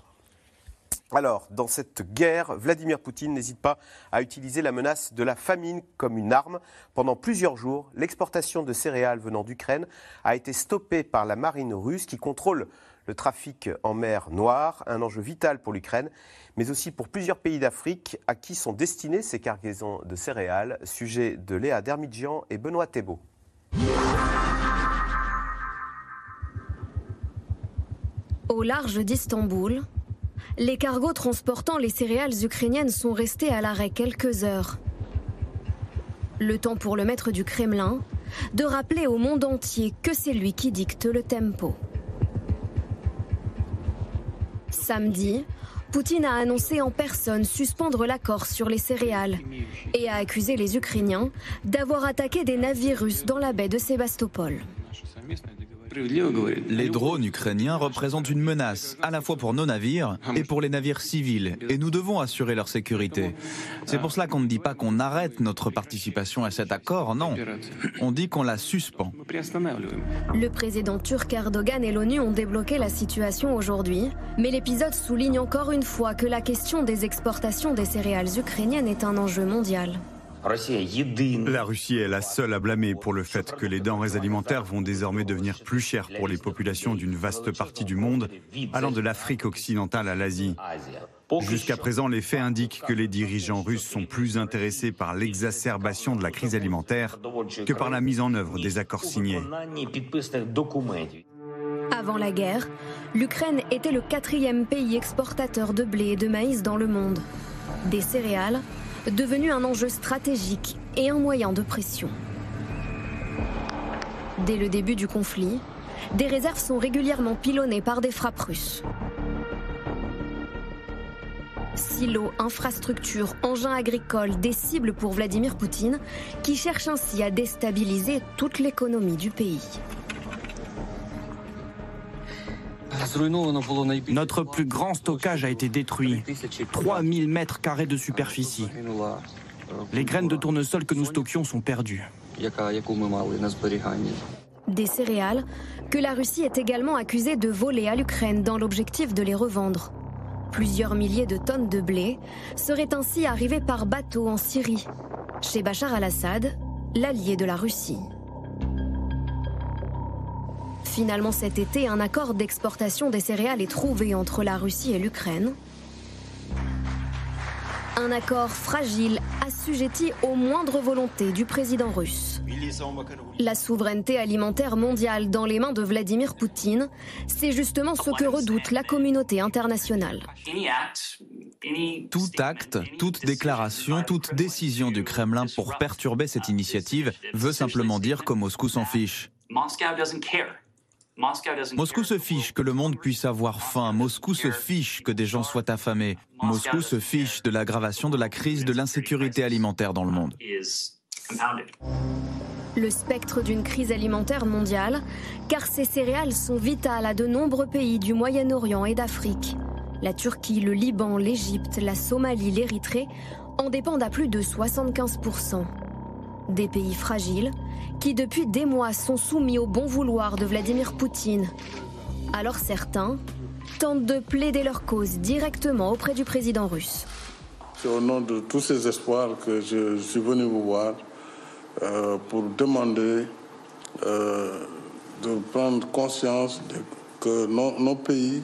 Speaker 2: Alors, dans cette guerre, Vladimir Poutine n'hésite pas à utiliser la menace de la famine comme une arme. Pendant plusieurs jours, l'exportation de céréales venant d'Ukraine a été stoppée par la marine russe qui contrôle le trafic en mer Noire, un enjeu vital pour l'Ukraine, mais aussi pour plusieurs pays d'Afrique à qui sont destinées ces cargaisons de céréales. Sujet de Léa Dermidjian et Benoît Thébault.
Speaker 11: Au large d'Istanbul, les cargos transportant les céréales ukrainiennes sont restés à l'arrêt quelques heures. Le temps pour le maître du Kremlin de rappeler au monde entier que c'est lui qui dicte le tempo. Samedi, Poutine a annoncé en personne suspendre l'accord sur les céréales et a accusé les Ukrainiens d'avoir attaqué des navires russes dans la baie de Sébastopol.
Speaker 10: Les drones ukrainiens représentent une menace, à la fois pour nos navires et pour les navires civils, et nous devons assurer leur sécurité. C'est pour cela qu'on ne dit pas qu'on arrête notre participation à cet accord, non. On dit qu'on la suspend.
Speaker 11: Le président turc Erdogan et l'ONU ont débloqué la situation aujourd'hui, mais l'épisode souligne encore une fois que la question des exportations des céréales ukrainiennes est un enjeu mondial.
Speaker 9: La Russie est la seule à blâmer pour le fait que les denrées alimentaires vont désormais devenir plus chères pour les populations d'une vaste partie du monde, allant de l'Afrique occidentale à l'Asie. Jusqu'à présent, les faits indiquent que les dirigeants russes sont plus intéressés par l'exacerbation de la crise alimentaire que par la mise en œuvre des accords signés.
Speaker 11: Avant la guerre, l'Ukraine était le quatrième pays exportateur de blé et de maïs dans le monde. Des céréales, devenu un enjeu stratégique et un moyen de pression. Dès le début du conflit, des réserves sont régulièrement pilonnées par des frappes russes. Silos, infrastructures, engins agricoles, des cibles pour Vladimir Poutine, qui cherche ainsi à déstabiliser toute l'économie du pays.
Speaker 12: Notre plus grand stockage a été détruit. 3000 mètres carrés de superficie. Les graines de tournesol que nous stockions sont perdues.
Speaker 11: Des céréales que la Russie est également accusée de voler à l'Ukraine dans l'objectif de les revendre. Plusieurs milliers de tonnes de blé seraient ainsi arrivées par bateau en Syrie, chez Bachar al-Assad, l'allié de la Russie. Finalement cet été, un accord d'exportation des céréales est trouvé entre la Russie et l'Ukraine. Un accord fragile, assujetti aux moindres volontés du président russe. La souveraineté alimentaire mondiale dans les mains de Vladimir Poutine, c'est justement ce que redoute la communauté internationale.
Speaker 10: Tout acte, toute déclaration, toute décision du Kremlin pour perturber cette initiative veut simplement dire que Moscou s'en fiche. Moscou se fiche que le monde puisse avoir faim. Moscou se fiche que des gens soient affamés. Moscou se fiche de l'aggravation de la crise de l'insécurité alimentaire dans le monde.
Speaker 11: Le spectre d'une crise alimentaire mondiale, car ces céréales sont vitales à de nombreux pays du Moyen-Orient et d'Afrique. La Turquie, le Liban, l'Égypte, la Somalie, l'Érythrée en dépendent à plus de 75%. Des pays fragiles qui depuis des mois sont soumis au bon vouloir de Vladimir Poutine. Alors certains tentent de plaider leur cause directement auprès du président russe.
Speaker 13: C'est au nom de tous ces espoirs que je suis venu vous voir euh, pour demander euh, de prendre conscience que nos, pays,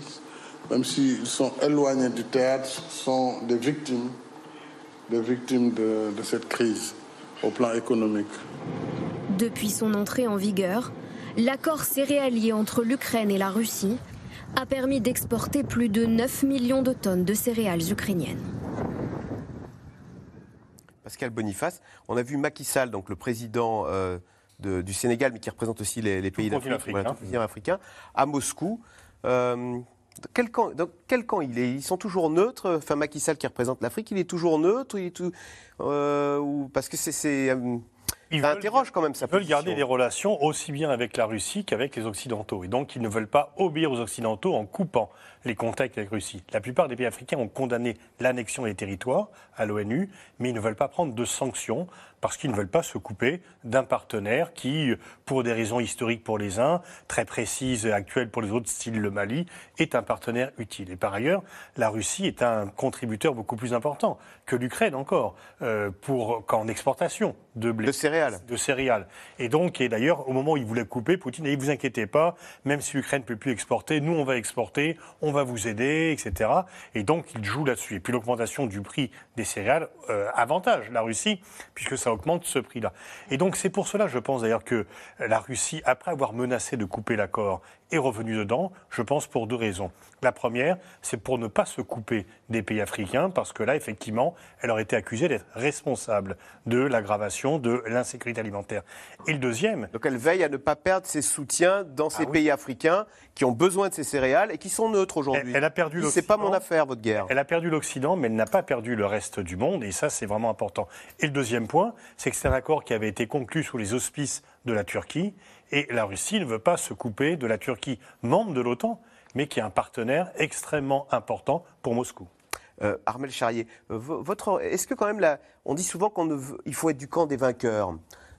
Speaker 13: même s'ils sont éloignés du théâtre, sont des victimes, des victimes de cette crise au plan économique.
Speaker 11: Depuis son entrée en vigueur, l'accord céréalier entre l'Ukraine et la Russie a permis d'exporter plus de 9 millions de tonnes de céréales ukrainiennes.
Speaker 2: Pascal Boniface, on a vu Macky Sall, donc le président euh, du Sénégal, mais qui représente aussi les, pays d'Afrique, africain, à Moscou. Euh, dans quel, camp, quel camp il est? Ils sont toujours neutres Enfin, Macky Sall qui représente l'Afrique, il est toujours neutre il est tout, ou, Parce que c'est
Speaker 6: ils interroge quand même sa Ils veulent garder des relations aussi bien avec la Russie qu'avec les Occidentaux. Et donc, ils ne veulent pas obéir aux Occidentaux en coupant les contacts avec la Russie. La plupart des pays africains ont condamné l'annexion des territoires à l'ONU, mais ils ne veulent pas prendre de sanctions parce qu'ils ne veulent pas se couper d'un partenaire qui, pour des raisons historiques pour les uns, très précises et actuelles pour les autres, style le Mali, est un partenaire utile. Et par ailleurs, la Russie est un contributeur beaucoup plus important que l'Ukraine encore, euh, pour, qu'en exportation de blé.
Speaker 2: De céréales.
Speaker 6: De céréales. Et donc, et d'ailleurs, au moment où il voulait couper, Poutine a dit, vous inquiétez pas, même si l'Ukraine ne peut plus exporter, nous, on va exporter, on va vous aider, etc. Et donc, il joue là-dessus. Et puis, l'augmentation du prix des céréales euh, avantage la Russie, puisque ça augmente ce prix-là. Et donc c'est pour cela, je pense d'ailleurs, que la Russie, après avoir menacé de couper l'accord, est revenue dedans, je pense pour deux raisons. La première, c'est pour ne pas se couper des pays africains, parce que là, effectivement, elle aurait été accusée d'être responsable de l'aggravation de l'insécurité alimentaire. Et le deuxième...
Speaker 2: Donc elle veille à ne pas perdre ses soutiens dans ces ah pays africains qui ont besoin de ces céréales et qui sont neutres aujourd'hui.
Speaker 6: Elle, a perdu l'Occident.
Speaker 2: C'est pas mon affaire, votre guerre.
Speaker 6: Elle a perdu l'Occident, mais elle n'a pas perdu le reste du monde, et ça, c'est vraiment important. Et le deuxième point, c'est que c'est un accord qui avait été conclu sous les auspices de la Turquie, et la Russie ne veut pas se couper de la Turquie, membre de l'OTAN, mais qui est un partenaire extrêmement important pour Moscou.
Speaker 2: Euh, Armel Charrier, euh, votre, est-ce que quand même, on dit souvent qu'il faut être du camp des vainqueurs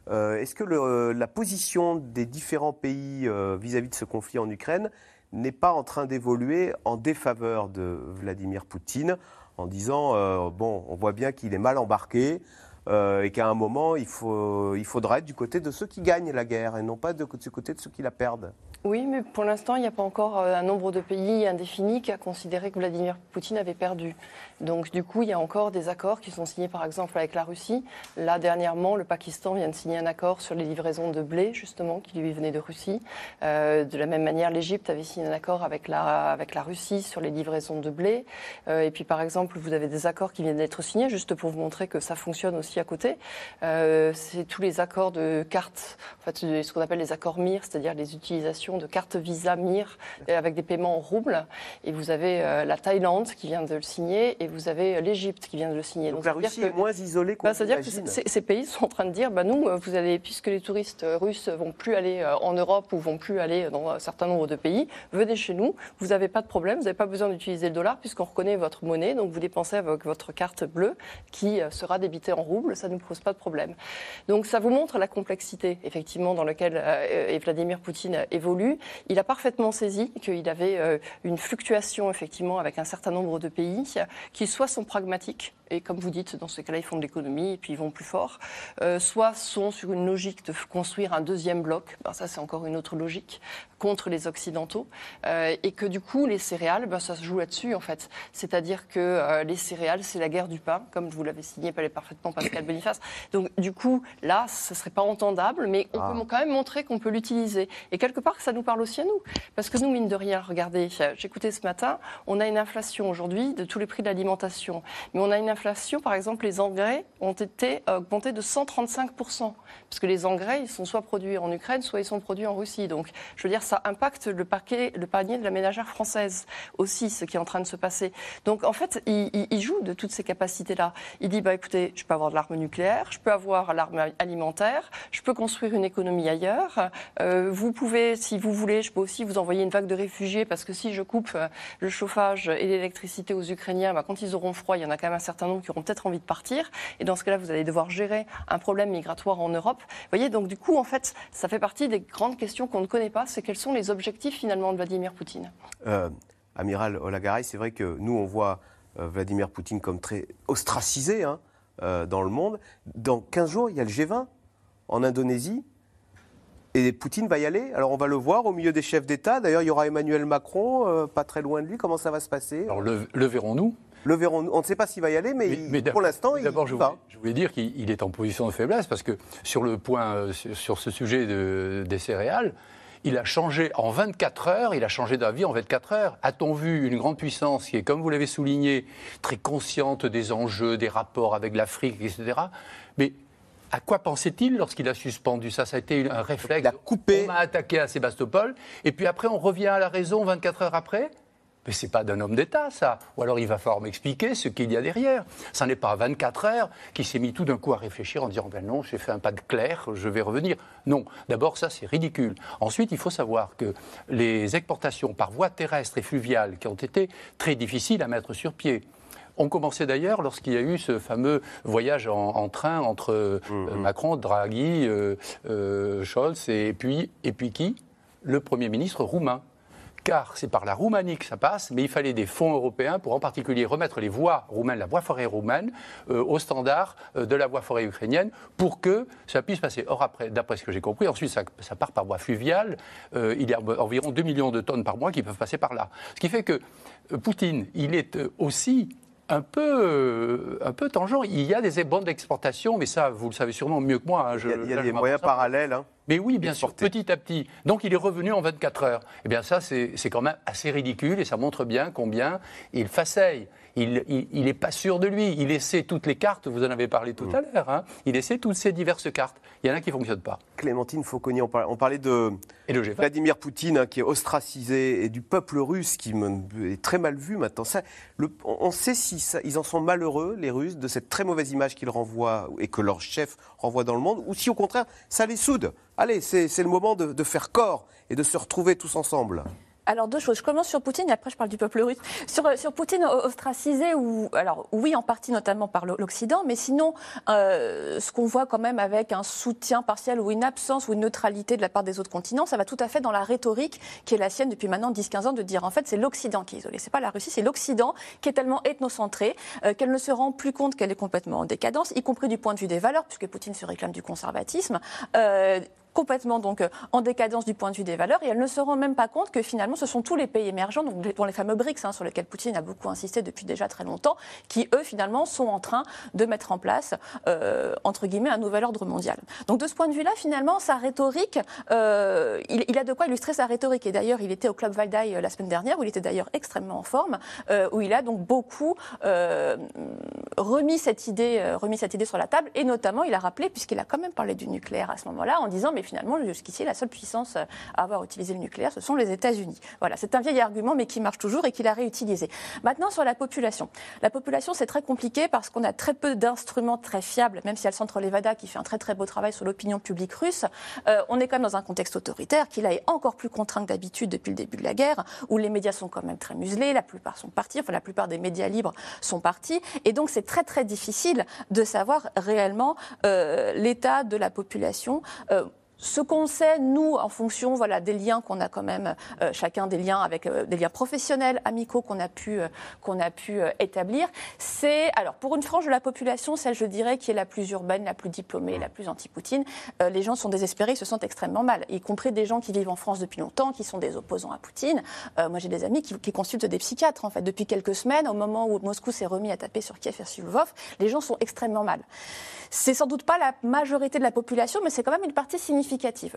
Speaker 2: euh, Est-ce que la position des différents pays vis-à-vis de ce conflit en Ukraine n'est pas en train d'évoluer en défaveur de Vladimir Poutine en disant, bon, on voit bien qu'il est mal embarqué, et qu'à un moment, il faudra être du côté de ceux qui gagnent la guerre et non pas du côté de ceux qui la perdent?
Speaker 4: Oui, mais pour l'instant, il n'y a pas encore euh, un nombre de pays indéfini qui a considéré que Vladimir Poutine avait perdu. Donc, du coup, il y a encore des accords qui sont signés, par exemple, avec la Russie. Là, dernièrement, le Pakistan vient de signer un accord sur les livraisons de blé, justement, qui lui venait de Russie. Euh, de la même manière, l'Égypte avait signé un accord avec la, Russie sur les livraisons de blé. Euh, et puis, par exemple, vous avez des accords qui viennent d'être signés, juste pour vous montrer que ça fonctionne aussi à côté. C'est tous les accords de cartes, en fait, ce qu'on appelle les accords MIR, c'est-à-dire les utilisations de cartes Visa MIR avec des paiements en roubles. Et vous avez la Thaïlande qui vient de le signer et vous avez l'Égypte qui vient de le signer.
Speaker 2: Donc, la Russie est moins isolée qu'on
Speaker 4: bah, C'est-à-dire que ces pays sont en train de dire, bah, nous, vous allez, puisque les touristes russes vont plus aller en Europe ou vont plus aller dans un certain nombre de pays, venez chez nous, vous n'avez pas de problème, vous n'avez pas besoin d'utiliser le dollar puisqu'on reconnaît votre monnaie, donc vous dépensez avec votre carte bleue qui sera débitée en roubles, ça ne pose pas de problème. Donc ça vous montre la complexité, effectivement, dans laquelle euh, Vladimir Poutine évolue. Il a parfaitement saisi qu'il avait euh, une fluctuation, effectivement, avec un certain nombre de pays qui soit sont pragmatiques, et comme vous dites, dans ce cas-là, ils font de l'économie et puis ils vont plus fort, euh, soit sont sur une logique de construire un deuxième bloc, ben, ça c'est encore une autre logique, contre les Occidentaux, euh, et que du coup, les céréales, ben, ça se joue là-dessus en fait. C'est-à-dire que euh, les céréales, c'est la guerre du pain, comme vous l'avez signé parfaitement Pascal Boniface. Donc du coup, là, ce ne serait pas entendable, mais on peut ah. quand même montrer qu'on peut l'utiliser. Et quelque part, ça nous parle aussi à nous. Parce que nous, mine de rien, regardez, j'écoutais ce matin, on a une inflation aujourd'hui de tous les prix de l'alimentation, mais on a une inflation par exemple, les engrais ont été augmentés de 135%. Parce que les engrais, ils sont soit produits en Ukraine, soit ils sont produits en Russie. Donc, je veux dire, ça impacte le, paquet, le panier de la ménagère française aussi, ce qui est en train de se passer. Donc, en fait, il, joue de toutes ces capacités-là. Il dit, bah, écoutez, je peux avoir de l'arme nucléaire, je peux avoir l'arme alimentaire, je peux construire une économie ailleurs. Euh, vous pouvez, si vous voulez, je peux aussi vous envoyer une vague de réfugiés, parce que si je coupe euh, le chauffage et l'électricité aux Ukrainiens, bah, quand ils auront froid, il y en a quand même un certain nombre qui auront peut-être envie de partir. Et dans ce cas-là, vous allez devoir gérer un problème migratoire en Europe. Vous voyez, donc du coup, en fait, ça fait partie des grandes questions qu'on ne connaît pas. C'est quels sont les objectifs finalement de Vladimir Poutine
Speaker 2: euh, Amiral Olagaray, c'est vrai que nous, on voit euh, Vladimir Poutine comme très ostracisé hein, euh, dans le monde. Dans 15 jours, il y a le G20 en Indonésie. Et Poutine va y aller. Alors on va le voir au milieu des chefs d'État. D'ailleurs, il y aura Emmanuel Macron, pas très loin de lui. Comment ça va se passer?
Speaker 3: Alors le, le verrons-nous
Speaker 2: le verrons On ne sait pas s'il va y aller, mais, pour l'instant, il
Speaker 3: D'abord, je, je, voulais dire qu'il est en position de faiblesse parce que sur le point, euh, sur ce sujet des céréales, il a changé en 24 heures, il a changé d'avis en 24 heures. A-t-on vu une grande puissance qui est, comme vous l'avez souligné, très consciente des enjeux, des rapports avec l'Afrique, etc. Mais à quoi pensait-il lorsqu'il a suspendu ça? Ça a été un réflexe.
Speaker 2: Il a coupé.
Speaker 3: On m'a attaqué à Sébastopol, et puis après on revient à la raison 24 heures après? Mais ce n'est pas d'un homme d'État, ça. Ou alors il va falloir m'expliquer ce qu'il y a derrière. Ça n'est pas à 24 heures qu'il s'est mis tout d'un coup à réfléchir en disant ben non, j'ai fait un pas de clair, je vais revenir. Non. D'abord, ça, c'est ridicule. Ensuite, il faut savoir que les exportations par voie terrestre et fluviale qui ont été très difficiles à mettre sur pied, ont commencé d'ailleurs lorsqu'il y a eu ce fameux voyage en, train entre euh, mmh. Macron, Draghi, euh, euh, Scholz et puis, et puis qui? Le Premier ministre roumain car c'est par la Roumanie que ça passe, mais il fallait des fonds européens pour en particulier remettre les voies roumaines, la voie forêt roumaine, euh, au standard euh, de la voie forêt ukrainienne pour que ça puisse passer. Or, après, d'après ce que j'ai compris, ensuite ça, part par voie fluviale. Euh, il y a environ 2 millions de tonnes par mois qui peuvent passer par là. Ce qui fait que Poutine, il est aussi un peu, un peu tangent. Il y a des bonnes d'exportation, mais ça, vous le savez sûrement mieux que moi.
Speaker 2: Hein, il y a, des moyens parallèles. Hein.
Speaker 3: Mais oui, bien sûr, petit à petit. Donc il est revenu en 24 heures. Eh bien ça, c'est quand même assez ridicule et ça montre bien combien il faceille. Il n'est pas sûr de lui. Il essaie toutes les cartes, vous en avez parlé tout mm. à l'heure, hein. il essaie toutes ces diverses cartes. Il y en a qui ne fonctionnent pas.
Speaker 2: Clémentine Fauconnier, on parlait, de Vladimir Poutine hein, qui est ostracisé et du peuple russe qui est très mal vu maintenant. Ça, on sait si ils en sont malheureux, les Russes, de cette très mauvaise image qu'ils renvoient et que leur chef renvoie dans le monde, ou si au contraire ça les soude. Allez, c'est le moment de, faire corps et de se retrouver tous ensemble.
Speaker 5: Alors deux choses. Je commence sur Poutine et après je parle du peuple russe. Sur, sur Poutine ostracisé, ou alors oui en partie notamment par l'Occident, mais sinon euh, ce qu'on voit quand même avec un soutien partiel ou une absence ou une neutralité de la part des autres continents, ça va tout à fait dans la rhétorique qui est la sienne depuis maintenant 10-15 ans de dire en fait c'est l'Occident qui est isolé. C'est pas la Russie, c'est l'Occident qui est tellement ethnocentré euh, qu'elle ne se rend plus compte qu'elle est complètement en décadence, y compris du point de vue des valeurs, puisque Poutine se réclame du conservatisme. Euh, complètement donc euh, en décadence du point de vue des valeurs et elle ne se rend même pas compte que finalement ce sont tous les pays émergents, donc dont les fameux BRICS, hein, sur lesquels Poutine a beaucoup insisté depuis déjà très longtemps, qui eux finalement sont en train de mettre en place euh, entre guillemets un nouvel ordre mondial. Donc de ce point de vue-là, finalement, sa rhétorique, euh, il, a de quoi illustrer sa rhétorique. Et d'ailleurs, il était au Club Valdaï la semaine dernière, où il était d'ailleurs extrêmement en forme, où il a donc beaucoup remis cette idée, remis cette idée sur la table, et notamment il a rappelé, puisqu'il a quand même parlé du nucléaire à ce moment-là, en disant mais Et finalement, jusqu'ici, la seule puissance à avoir utilisé le nucléaire, ce sont les États-Unis. Voilà, c'est un vieil argument, mais qui marche toujours et qu'il a réutilisé. Maintenant, sur la population. La population, c'est très compliqué parce qu'on a très peu d'instruments très fiables, même s'il y a le Centre Levada qui fait un très très beau travail sur l'opinion publique russe. Euh, on est quand même dans un contexte autoritaire qui là est encore plus contraint que d'habitude depuis le début de la guerre, où les médias sont quand même très muselés, la plupart sont partis, enfin la plupart des médias libres sont partis, et donc c'est très très difficile de savoir réellement euh, l'état de la population. Euh, ce qu'on sait, nous, en fonction voilà, des liens qu'on a quand même, euh, chacun des liens avec euh, des liens professionnels, amicaux qu'on a pu, euh, qu'on a pu établir, c'est, alors pour une frange de la population, celle, je dirais, qui est la plus urbaine, la plus diplômée, la plus anti-Poutine, les gens sont désespérés, ils se sentent extrêmement mal, y compris des gens qui vivent en France depuis longtemps, qui sont des opposants à Poutine. moi, j'ai des amis qui, consultent des psychiatres, en fait, depuis quelques semaines, au moment où Moscou s'est remis à taper sur Kiev et sur Lvov, les gens sont extrêmement mal. C'est sans doute pas la majorité de la population, mais c'est quand même une partie significative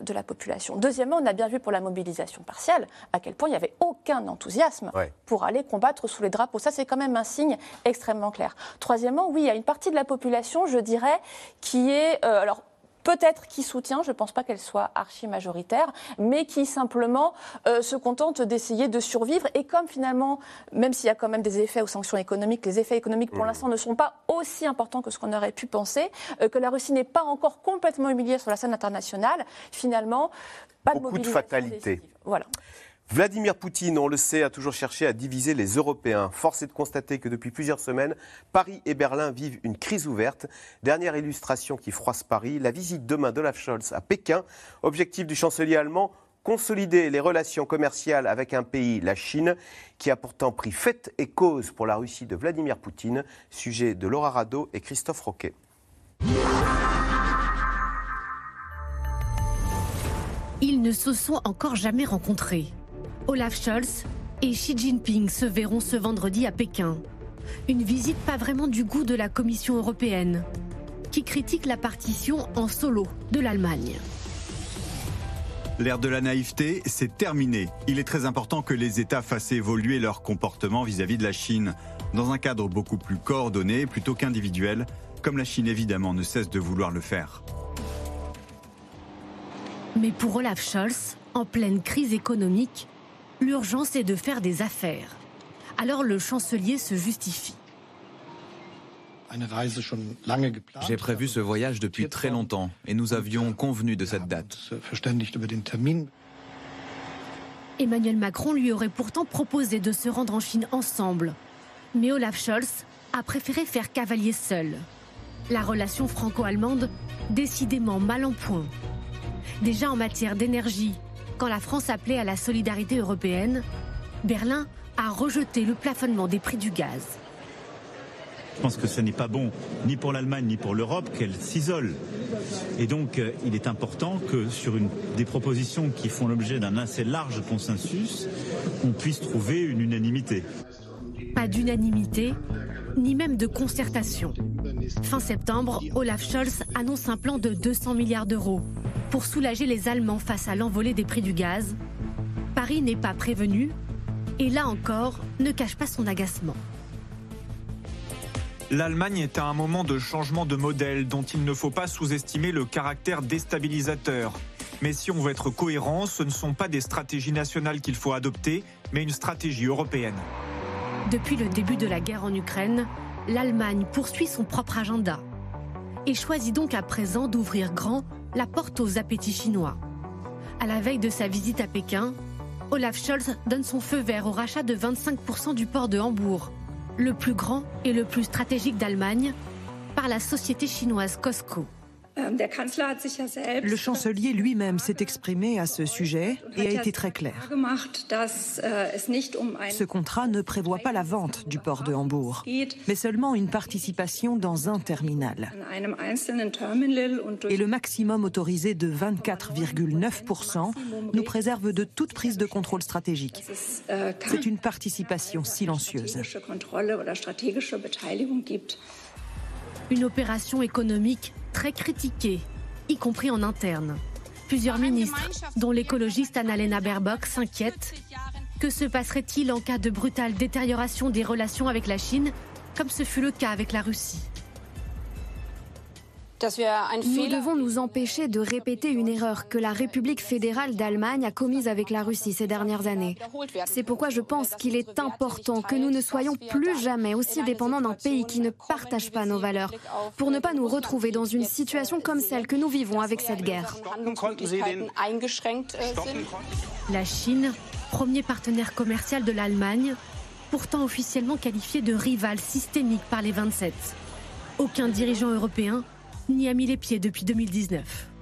Speaker 5: de la population. Deuxièmement, on a bien vu pour la mobilisation partielle à quel point il n'y avait aucun enthousiasme pour aller combattre sous les drapeaux. Ça, c'est quand même un signe extrêmement clair. Troisièmement, oui, il y a une partie de la population, je dirais, qui est... Euh, alors, peut-être qui soutient, je ne pense pas qu'elle soit archi-majoritaire, mais qui simplement euh, se contente d'essayer de survivre. Et comme finalement, même s'il y a quand même des effets aux sanctions économiques, les effets économiques pour mmh. l'instant ne sont pas aussi importants que ce qu'on aurait pu penser, euh, que la Russie n'est pas encore complètement humiliée sur la scène internationale, finalement, pas de
Speaker 2: Beaucoup de fatalité.
Speaker 5: Voilà.
Speaker 2: Vladimir Poutine, on le sait, a toujours cherché à diviser les Européens. Force est de constater que depuis plusieurs semaines, Paris et Berlin vivent une crise ouverte. Dernière illustration qui froisse Paris, la visite demain d'Olaf Scholz à Pékin. Objectif du chancelier allemand, consolider les relations commerciales avec un pays, la Chine, qui a pourtant pris fait et cause pour la Russie de Vladimir Poutine. Sujet de Laura Rado et Christophe Roquet.
Speaker 14: Ils ne se sont encore jamais rencontrés. Olaf Scholz et Xi Jinping se verront ce vendredi à Pékin. Une visite pas vraiment du goût de la Commission européenne, qui critique la partition en solo de l'Allemagne.
Speaker 9: L'ère de la naïveté, c'est terminé. Il est très important que les États fassent évoluer leur comportement vis-à-vis -vis de la Chine, dans un cadre beaucoup plus coordonné plutôt qu'individuel, comme la Chine évidemment ne cesse de vouloir le faire.
Speaker 14: Mais pour Olaf Scholz, en pleine crise économique, L'urgence est de faire des affaires. Alors le chancelier se justifie.
Speaker 10: J'ai prévu ce voyage depuis très longtemps et nous avions convenu de cette date.
Speaker 14: Emmanuel Macron lui aurait pourtant proposé de se rendre en Chine ensemble. Mais Olaf Scholz a préféré faire cavalier seul. La relation franco-allemande, décidément mal en point. Déjà en matière d'énergie, quand la France appelait à la solidarité européenne, Berlin a rejeté le plafonnement des prix du gaz.
Speaker 15: Je pense que ce n'est pas bon, ni pour l'Allemagne, ni pour l'Europe, qu'elle s'isole. Et donc, euh, il est important que sur une, des propositions qui font l'objet d'un assez large consensus, on puisse trouver une unanimité.
Speaker 14: Pas d'unanimité, ni même de concertation. Fin septembre, Olaf Scholz annonce un plan de 200 milliards d'euros pour soulager les Allemands face à l'envolée des prix du gaz. Paris n'est pas prévenu et là encore ne cache pas son agacement.
Speaker 12: L'Allemagne est à un moment de changement de modèle dont il ne faut pas sous-estimer le caractère déstabilisateur. Mais si on veut être cohérent, ce ne sont pas des stratégies nationales qu'il faut adopter, mais une stratégie européenne.
Speaker 14: Depuis le début de la guerre en Ukraine, l'Allemagne poursuit son propre agenda et choisit donc à présent d'ouvrir grand la porte aux appétits chinois. À la veille de sa visite à Pékin, Olaf Scholz donne son feu vert au rachat de 25% du port de Hambourg, le plus grand et le plus stratégique d'Allemagne, par la société chinoise COSCO.
Speaker 8: Ähm, le chancelier lui-même s'est exprimé à ce sujet et a été très clair. Äh, um ce contrat ne prévoit pas la vente du port de Hambourg, mais seulement une participation dans un terminal. Et le maximum autorisé de 24,9% nous préserve de toute prise de contrôle stratégique. Äh, C'est une participation silencieuse.
Speaker 14: Une opération économique très critiquée, y compris en interne. Plusieurs ministres, dont l'écologiste Annalena Baerbock, s'inquiètent. Que se passerait-il en cas de brutale détérioration des relations avec la Chine, comme ce fut le cas avec la Russie?
Speaker 11: Nous devons nous empêcher de répéter une erreur que la République fédérale d'Allemagne a commise avec la Russie ces dernières années. C'est pourquoi je pense qu'il est important que nous ne soyons plus jamais aussi dépendants d'un pays qui ne partage pas nos valeurs, pour ne pas nous retrouver dans une situation comme celle que nous vivons avec cette guerre.
Speaker 14: La Chine, premier partenaire commercial de l'Allemagne, pourtant officiellement qualifié de rival systémique par les 27. Aucun dirigeant européen n'y a mis les pieds depuis 2019.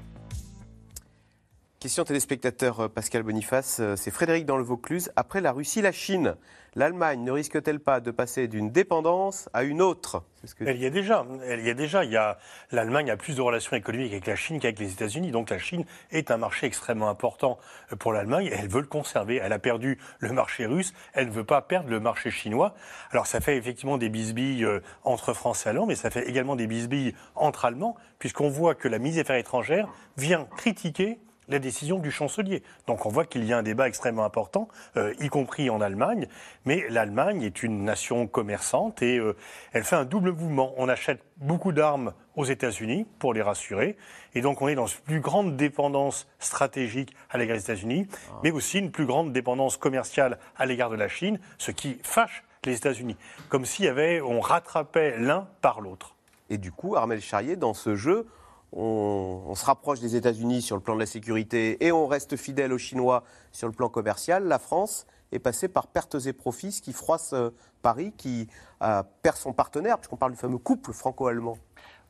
Speaker 2: Question téléspectateur euh, Pascal Boniface, euh, c'est Frédéric dans le Vaucluse. Après la Russie, la Chine, l'Allemagne ne risque-t-elle pas de passer d'une dépendance à une autre?
Speaker 6: Elle y est déjà. Elle y est déjà. Il y a l'Allemagne a plus de relations économiques avec la Chine qu'avec les États-Unis. Donc la Chine est un marché extrêmement important euh, pour l'Allemagne. Elle veut le conserver. Elle a perdu le marché russe. Elle ne veut pas perdre le marché chinois. Alors ça fait effectivement des bisbilles entre Français et Allemands, mais ça fait également des bisbilles entre Allemands, puisqu'on voit que la mise des affaires étrangères vient critiquer la décision du chancelier. Donc on voit qu'il y a un débat extrêmement important, euh, y compris en Allemagne. Mais l'Allemagne est une nation commerçante et euh, elle fait un double mouvement. On achète beaucoup d'armes aux États-Unis pour les rassurer. Et donc on est dans une plus grande dépendance stratégique à l'égard des États-Unis, ah. mais aussi une plus grande dépendance commerciale à l'égard de la Chine, ce qui fâche les États-Unis. Comme si avait, on rattrapait l'un par l'autre.
Speaker 2: Et du coup, Armel Charrier, dans ce jeu, on, se rapproche des États-Unis sur le plan de la sécurité et on reste fidèle aux Chinois sur le plan commercial, la France est passée par pertes et profits, ce qui froisse euh, Paris, qui perd son partenaire, puisqu'on parle du fameux couple franco-allemand.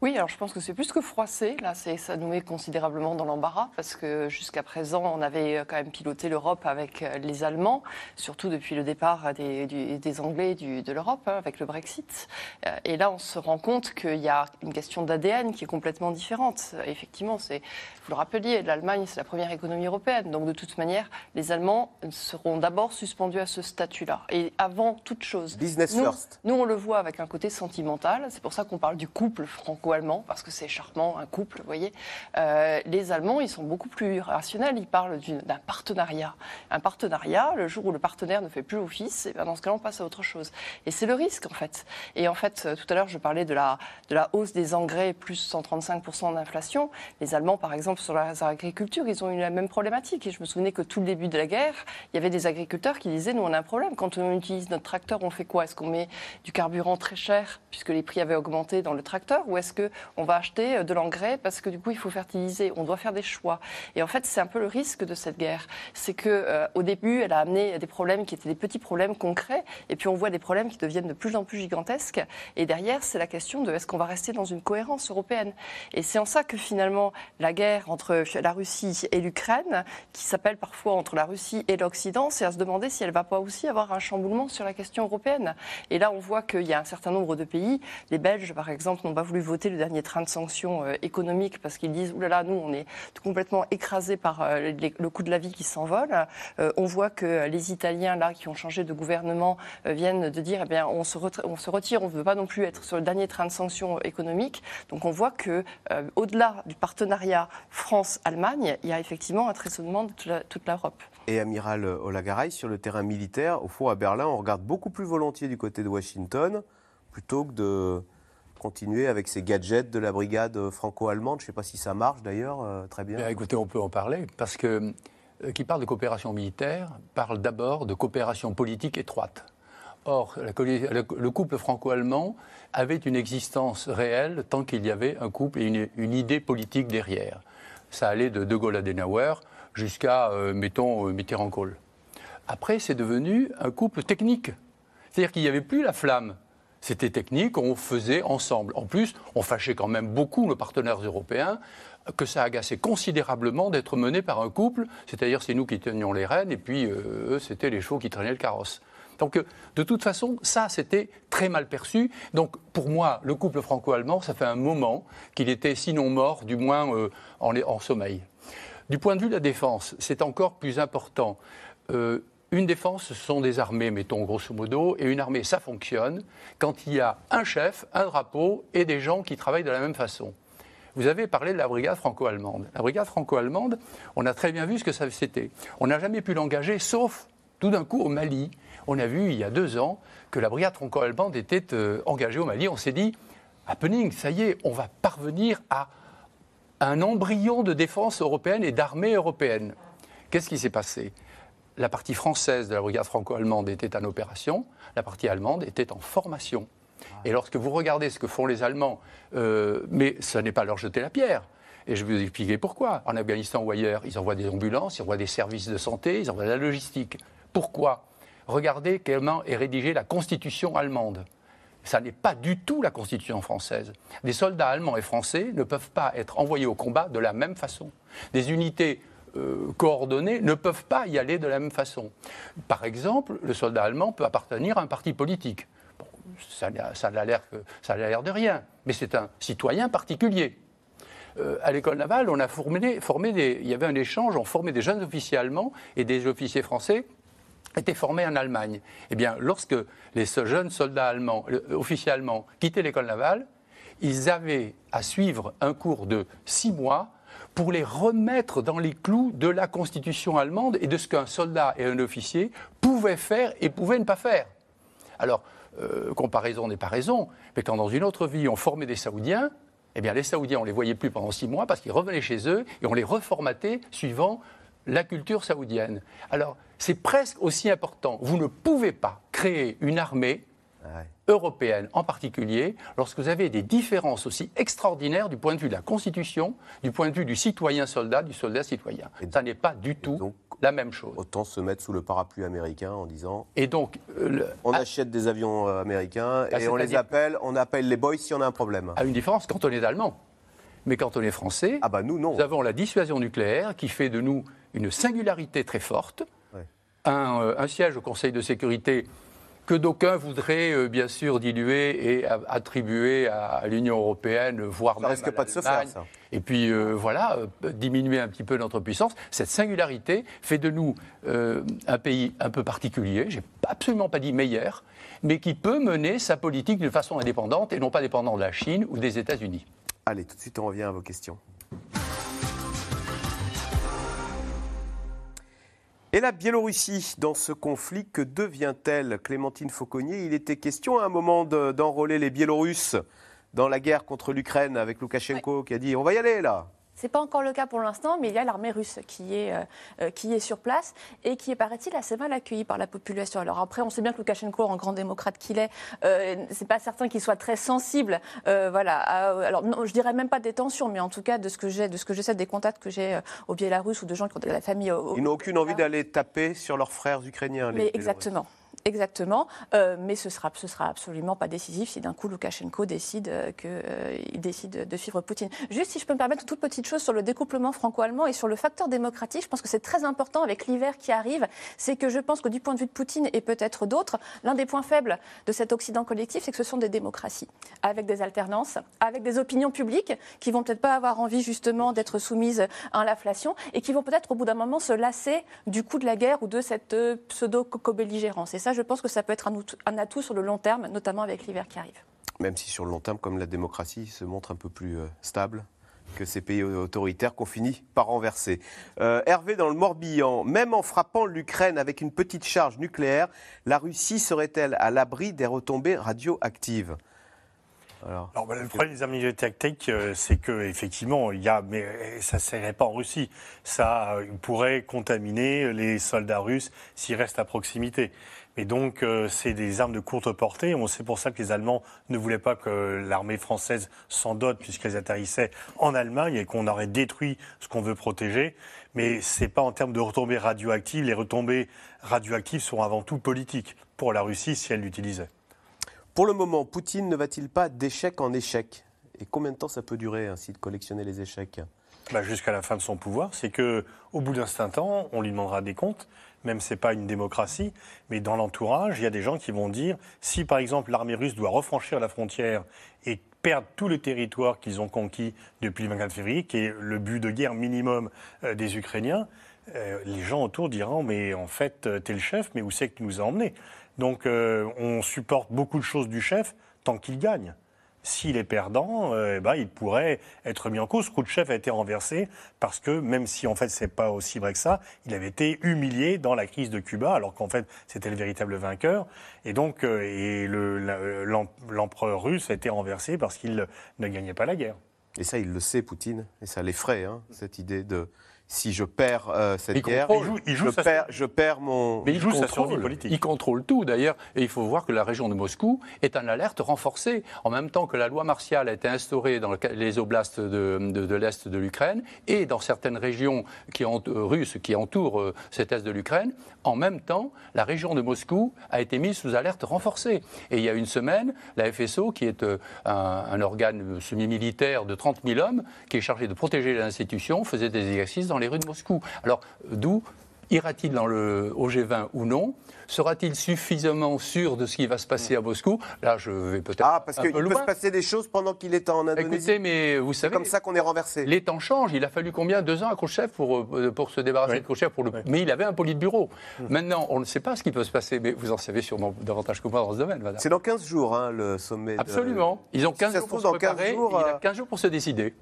Speaker 4: Oui, alors je pense que c'est plus que froissé. Là, ça nous met considérablement dans l'embarras parce que jusqu'à présent, on avait quand même piloté l'Europe avec euh, les Allemands, surtout depuis le départ des, des Anglais du, de l'Europe hein, avec le Brexit. Euh, et là, on se rend compte qu'il y a une question d'ADN qui est complètement différente. Effectivement, c'est, vous le rappeliez, l'Allemagne, c'est la première économie européenne. Donc, de toute manière, les Allemands seront d'abord suspendus à ce statut-là. Et avant toute chose.
Speaker 2: Business
Speaker 4: nous,
Speaker 2: first.
Speaker 4: Nous, on le voit avec un côté sentimental. C'est pour ça qu'on parle du couple franco allemand parce que c'est charmant, un couple, vous voyez. Euh, les Allemands, ils sont beaucoup plus rationnels, ils parlent d'un partenariat. Un partenariat, le jour où le partenaire ne fait plus office, et ben dans ce cas-là, on passe à autre chose. Et c'est le risque, en fait. Et en fait, tout à l'heure, je parlais de la, de la hausse des engrais, plus 135% d'inflation. Les Allemands, par exemple, sur la agriculture, ils ont eu la même problématique. Et je me souvenais que tout le début de la guerre, il y avait des agriculteurs qui disaient, nous, on a un problème. Quand on utilise notre tracteur, on fait quoi? Est-ce qu'on met du carburant très cher, puisque les prix avaient augmenté dans le tracteur, ou est-ce qu'on va acheter euh, de l'engrais parce que du coup il faut fertiliser. On doit faire des choix. Et en fait, c'est un peu le risque de cette guerre, c'est que euh, au début, elle a amené des problèmes qui étaient des petits problèmes concrets, et puis on voit des problèmes qui deviennent de plus en plus gigantesques. Et derrière, c'est la question de est-ce qu'on va rester dans une cohérence européenne. Et c'est en ça que finalement la guerre entre la Russie et l'Ukraine, qui s'appelle parfois entre la Russie et l'Occident, c'est à se demander si elle va pas aussi avoir un chamboulement sur la question européenne. Et là, on voit qu'il y a un certain nombre de pays, les Belges par exemple, n'ont pas voulu voter le dernier train de sanctions euh, économiques parce qu'ils disent oulala, nous on est complètement écrasés par euh, le coût de la vie qui s'envole. Euh, on voit que les Italiens là qui ont changé de gouvernement viennent de dire eh bien on se, retire, on ne veut pas non plus être sur le dernier train de sanctions économiques. Donc on voit que au-delà du partenariat France-Allemagne, il y a effectivement un tressonnement de toute l'Europe.
Speaker 2: Et amiral Olagaray, sur le terrain militaire, au fond à Berlin, on regarde beaucoup plus volontiers du côté de Washington plutôt que de continuer avec ces gadgets de la brigade franco-allemande. Je ne sais pas si ça marche d'ailleurs, euh, très bien.
Speaker 3: écoutez, on peut en parler, parce que euh, qui parle de coopération militaire parle d'abord de coopération politique étroite. Or, le couple franco-allemand avait une existence réelle tant qu'il y avait un couple et une, idée politique derrière. Ça allait de De Gaulle à Adenauer jusqu'à, euh, mettons, Mitterrand-Kohl. Après, c'est devenu un couple technique. C'est-à-dire qu'il n'y avait plus la flamme c'était technique, on faisait ensemble. En plus, on fâchait quand même beaucoup nos partenaires européens, que ça agaçait considérablement d'être mené par un couple, c'est-à-dire c'est nous qui tenions les rênes et puis euh, eux, c'était les chevaux qui traînaient le carrosse. Donc, euh, de toute façon, ça, c'était très mal perçu. Donc, pour moi, le couple franco-allemand, ça fait un moment qu'il était, sinon mort, du moins euh, en, sommeil. Du point de vue de la défense, c'est encore plus important. Une défense, ce sont des armées, mettons grosso modo, et une armée, ça fonctionne quand il y a un chef, un drapeau et des gens qui travaillent de la même façon. Vous avez parlé de la brigade franco-allemande. La brigade franco-allemande, on a très bien vu ce que ça c'était. On n'a jamais pu l'engager, sauf tout d'un coup au Mali. On a vu il y a deux ans que la brigade franco-allemande était euh, engagée au Mali. On s'est dit, happening, ça y est, on va parvenir à un embryon de défense européenne et d'armée européenne. Qu'est-ce qui s'est passé? La partie française de la brigade franco-allemande était en opération, la partie allemande était en formation. Et lorsque vous regardez ce que font les Allemands, euh, mais ce n'est pas leur jeter la pierre. Et je vais vous expliquer pourquoi. En Afghanistan ou ailleurs, ils envoient des ambulances, ils envoient des services de santé, ils envoient de la logistique. Pourquoi? Regardez comment est rédigée la constitution allemande. Ça n'est pas du tout la constitution française. Des soldats allemands et français ne peuvent pas être envoyés au combat de la même façon. Des unités euh, coordonnées ne peuvent pas y aller de la même façon. Par exemple, le soldat allemand peut appartenir à un parti politique. ça, ça a l'air de rien, mais c'est un citoyen particulier. Euh, à l'école navale, on a formé, il y avait un échange, on formait des jeunes officiers allemands et des officiers français étaient formés en Allemagne. Eh bien, lorsque les jeunes soldats allemands, officiers allemands, quittaient l'école navale, ils avaient à suivre un cours de six mois pour les remettre dans les clous de la constitution allemande et de ce qu'un soldat et un officier pouvaient faire et pouvaient ne pas faire. Alors, euh, comparaison n'est pas raison, mais quand dans une autre vie on formait des Saoudiens, eh bien les Saoudiens, on ne les voyait plus pendant six mois parce qu'ils revenaient chez eux et on les reformatait suivant la culture saoudienne. Alors, c'est presque aussi important. Vous ne pouvez pas créer une armée européenne en particulier, lorsque vous avez des différences aussi extraordinaires du point de vue de la Constitution, du point de vue du citoyen-soldat, du soldat-citoyen. Ça n'est pas du tout la même chose.
Speaker 2: Autant se mettre sous le parapluie américain en disant.
Speaker 3: Et donc,
Speaker 2: euh, on achète des avions euh, américains bah, et on les appelle, on appelle les boys si on a un problème.
Speaker 3: À une différence quand on est allemand. Mais quand on est français,
Speaker 2: ah bah nous, non.
Speaker 3: nous avons la dissuasion nucléaire qui fait de nous une singularité très forte. Un, euh, un, siège au Conseil de sécurité que d'aucuns voudraient euh, bien sûr diluer et attribuer à, l'Union européenne, voire
Speaker 2: ça risque pas de se faire, ça.
Speaker 3: Et puis euh, voilà, euh, diminuer un petit peu notre puissance. Cette singularité fait de nous un pays un peu particulier. J'ai absolument pas dit meilleur, mais qui peut mener sa politique de façon indépendante et non pas dépendant de la Chine ou des États-Unis.
Speaker 2: Allez, tout de suite, on revient à vos questions. Et la Biélorussie, dans ce conflit, que devient-elle Clémentine Fauconnier, il était question à un moment d'enrôler les Biélorusses dans la guerre contre l'Ukraine avec Loukachenko qui a dit on va y aller là.
Speaker 5: Ce n'est pas encore le cas pour l'instant, mais il y a l'armée russe qui est, euh, euh, qui est sur place et qui est, paraît-il, assez mal accueillie par la population. Alors après, on sait bien que Loukachenko, en grand démocrate qu'il est, euh, c'est pas certain qu'il soit très sensible. Euh, voilà. alors, non, je dirais même pas des tensions, mais en tout cas, de ce que j'ai, de ce que je sais, des contacts que j'ai au Biélarus ou de gens qui ont de la famille.
Speaker 2: Ils n'ont aucune envie d'aller taper sur leurs frères ukrainiens.
Speaker 5: Les mais exactement. Exactement, euh, mais ce sera, sera absolument pas décisif si d'un coup Loukachenko décide euh, qu'il euh, décide de suivre Poutine. Juste si je peux me permettre une toute petite chose sur le découplement franco-allemand et sur le facteur démocratique, je pense que c'est très important avec l'hiver qui arrive, c'est que je pense que du point de vue de Poutine et peut-être d'autres, l'un des points faibles de cet Occident collectif, c'est que ce sont des démocraties, avec des alternances, avec des opinions publiques qui vont peut-être pas avoir envie justement d'être soumises à l'inflation et qui vont peut-être au bout d'un moment se lasser du coup de la guerre ou de cette pseudo-co-belligérance. Et ça, je pense que ça peut être un atout sur le long terme, notamment avec l'hiver qui arrive.
Speaker 2: Même si sur le long terme, comme la démocratie se montre un peu plus euh, stable que ces pays autoritaires qu'on finit par renverser. Euh, Hervé, dans le Morbihan, même en frappant l'Ukraine avec une petite charge nucléaire, la Russie serait-elle à l'abri des retombées radioactives?
Speaker 6: Alors, bah, le problème des armes tactiques, euh, c'est qu'effectivement, il y a, mais ça ne serait pas en Russie. Ça pourrait contaminer les soldats russes s'ils restent à proximité. Et donc, euh, c'est des armes de courte portée. On sait pour ça que les Allemands ne voulaient pas que l'armée française s'en dote puisqu'elles atterrissaient en Allemagne et qu'on aurait détruit ce qu'on veut protéger. Mais c'est pas en termes de retombées radioactives. Les retombées radioactives sont avant tout politiques pour la Russie si elle l'utilisait.
Speaker 2: Pour le moment, Poutine ne va-t-il pas d'échec en échec? Et combien de temps ça peut durer ainsi de collectionner les échecs?
Speaker 6: Bah Jusqu'à la fin de son pouvoir. C'est que au bout d'un certain temps, on lui demandera des comptes même ce n'est pas une démocratie, mais dans l'entourage, il y a des gens qui vont dire, si par exemple l'armée russe doit refranchir la frontière et perdre tout le territoire qu'ils ont conquis depuis le 24 février, qui est le but de guerre minimum euh, des Ukrainiens, euh, les gens autour diront, mais en fait, euh, tu es le chef, mais où c'est que tu nous as emmenés? Donc on supporte beaucoup de choses du chef tant qu'il gagne. S'il est perdant, eh ben, il pourrait être mis en cause. Khrouchtchev a été renversé parce que, même si en fait c'est pas aussi vrai que ça, il avait été humilié dans la crise de Cuba, alors qu'en fait c'était le véritable vainqueur. Et donc, et l'empereur russe a été renversé parce qu'il ne gagnait pas la guerre.
Speaker 2: Et ça, il le sait, Poutine, et ça l'effraie, hein, cette idée de si je perds euh, cette guerre, je, perds, mon.
Speaker 3: Mais il, joue sa survie politique. Il contrôle tout d'ailleurs, et il faut voir que la région de Moscou est en alerte renforcée. En même temps que la loi martiale a été instaurée dans les oblasts de, l'est de l'Ukraine et dans certaines régions qui ont, euh, russes qui entourent euh, cet est de l'Ukraine, en même temps, la région de Moscou a été mise sous alerte renforcée. Et il y a une semaine, la FSO, qui est un, un organe semi-militaire de 30 000 hommes, qui est chargé de protéger l'institution, faisait des exercices dans les rues de Moscou. Alors, d'où ira-t-il dans le, au G20 ou non? Sera-t-il suffisamment sûr de ce qui va se passer à Moscou? Là, je vais peut-être.
Speaker 2: Ah, parce qu'il peut se passer des choses pendant qu'il est en Indonésie.
Speaker 3: Écoutez, mais vous savez.
Speaker 2: C'est comme ça qu'on est renversé.
Speaker 3: Les temps changent. Il a fallu combien? Deux ans à Khrouchtchev pour, euh, pour se débarrasser de Khrouchtchev pour le... Mais il avait un politburo. Mmh. Maintenant, on ne sait pas ce qui peut se passer, mais vous en savez sûrement davantage que moi dans ce domaine, madame.
Speaker 2: C'est dans 15 jours, hein, le sommet.
Speaker 3: Absolument. Ils ont 15 jours pour se préparer. il a 15 jours pour se décider.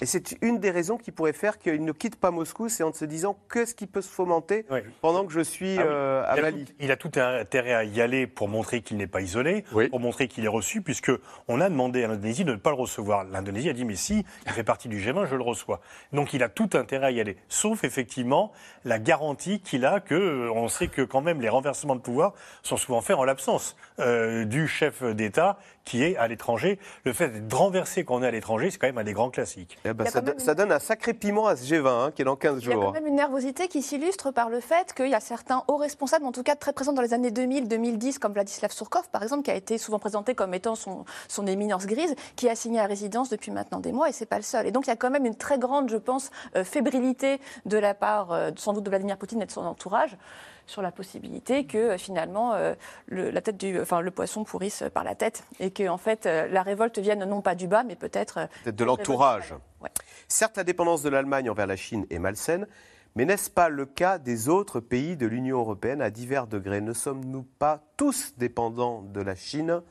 Speaker 2: Et c'est une des raisons qui pourrait faire qu'il ne quitte pas Moscou, c'est en se disant qu'est-ce qui peut se fomenter pendant que je suis ah euh, à
Speaker 6: Mali. il a tout intérêt à y aller pour montrer qu'il n'est pas isolé, pour montrer qu'il est reçu, puisque on a demandé à l'Indonésie de ne pas le recevoir. L'Indonésie a dit mais si, il fait partie du G20, je le reçois. Donc il a tout intérêt à y aller, sauf effectivement la garantie qu'il a que on sait que quand même les renversements de pouvoir sont souvent faits en l'absence euh, du chef d'État qui est à l'étranger. Le fait d'être renversé quand on est à l'étranger, c'est quand même un des grands classiques.
Speaker 2: Eh ben, ça, donne un sacré piment à ce G20 hein, qui est dans 15 jours. Il y
Speaker 5: a quand même une nervosité qui s'illustre par le fait qu'il y a certains hauts responsables, en tout cas très présents dans les années 2000-2010, comme Vladislav Surkov, par exemple, qui a été souvent présenté comme étant son, son éminence grise, qui a signé à résidence depuis maintenant des mois, et c'est pas le seul. Et donc il y a quand même une très grande, je pense, euh, fébrilité de la part, euh, sans doute, de Vladimir Poutine et de son entourage sur la possibilité que euh, finalement euh, le, la tête du, enfin, le poisson pourrisse par la tête et que en fait euh, la révolte vienne non pas du bas mais peut-être
Speaker 2: de l'entourage. Certes, la dépendance de l'Allemagne envers la Chine est malsaine, mais n'est-ce pas le cas des autres pays de l'Union européenne à divers degrés? Ne sommes-nous pas tous dépendants de la Chine?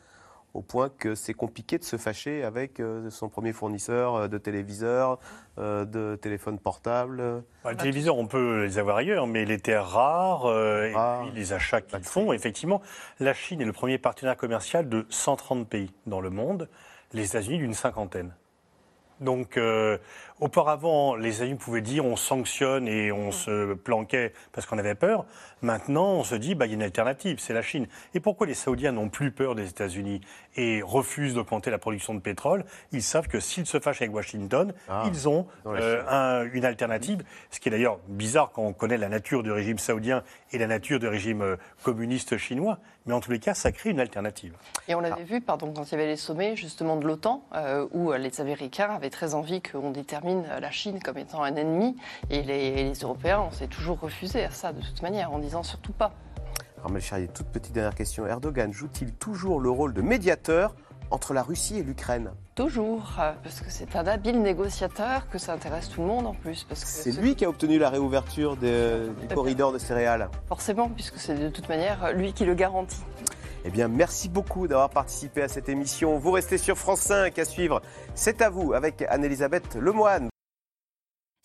Speaker 2: Au point que c'est compliqué de se fâcher avec euh, son premier fournisseur euh, de téléviseurs, euh, de téléphones portables.
Speaker 6: Bah, les téléviseurs, on peut les avoir ailleurs, mais les terres rares et les achats qu'ils font, effectivement, la Chine est le premier partenaire commercial de 130 pays dans le monde, les États-Unis d'une cinquantaine. Donc, Auparavant, les États-Unis pouvaient dire on sanctionne et on se planquait parce qu'on avait peur. Maintenant, on se dit bah, il y a une alternative, c'est la Chine. Et pourquoi les Saoudiens n'ont plus peur des États-Unis et refusent d'augmenter la production de pétrole Ils savent que s'ils se fâchent avec Washington, ah, ils ont euh, une alternative. Ce qui est d'ailleurs bizarre quand on connaît la nature du régime saoudien et la nature du régime euh, communiste chinois. Mais en tous les cas, ça crée une alternative.
Speaker 4: Et on l'avait vu, pardon, quand il y avait les sommets justement de l'OTAN, euh, où les Américains avaient très envie qu'on détermine la Chine comme étant un ennemi. Et les, Européens, on s'est toujours refusé à ça de toute manière, en disant surtout pas.
Speaker 2: Armel Charrier, toute petite dernière question. Erdogan joue-t-il toujours le rôle de médiateur entre la Russie et l'Ukraine?
Speaker 4: Toujours, euh, parce que c'est un habile négociateur, que ça intéresse tout le monde en plus.
Speaker 2: C'est lui qui a obtenu la réouverture du corridor de céréales.
Speaker 4: Forcément, puisque c'est de toute manière lui qui le garantit.
Speaker 2: Eh bien, merci beaucoup d'avoir participé à cette émission. Vous restez sur France 5 à suivre. C'est à vous avec Anne-Elisabeth Lemoine.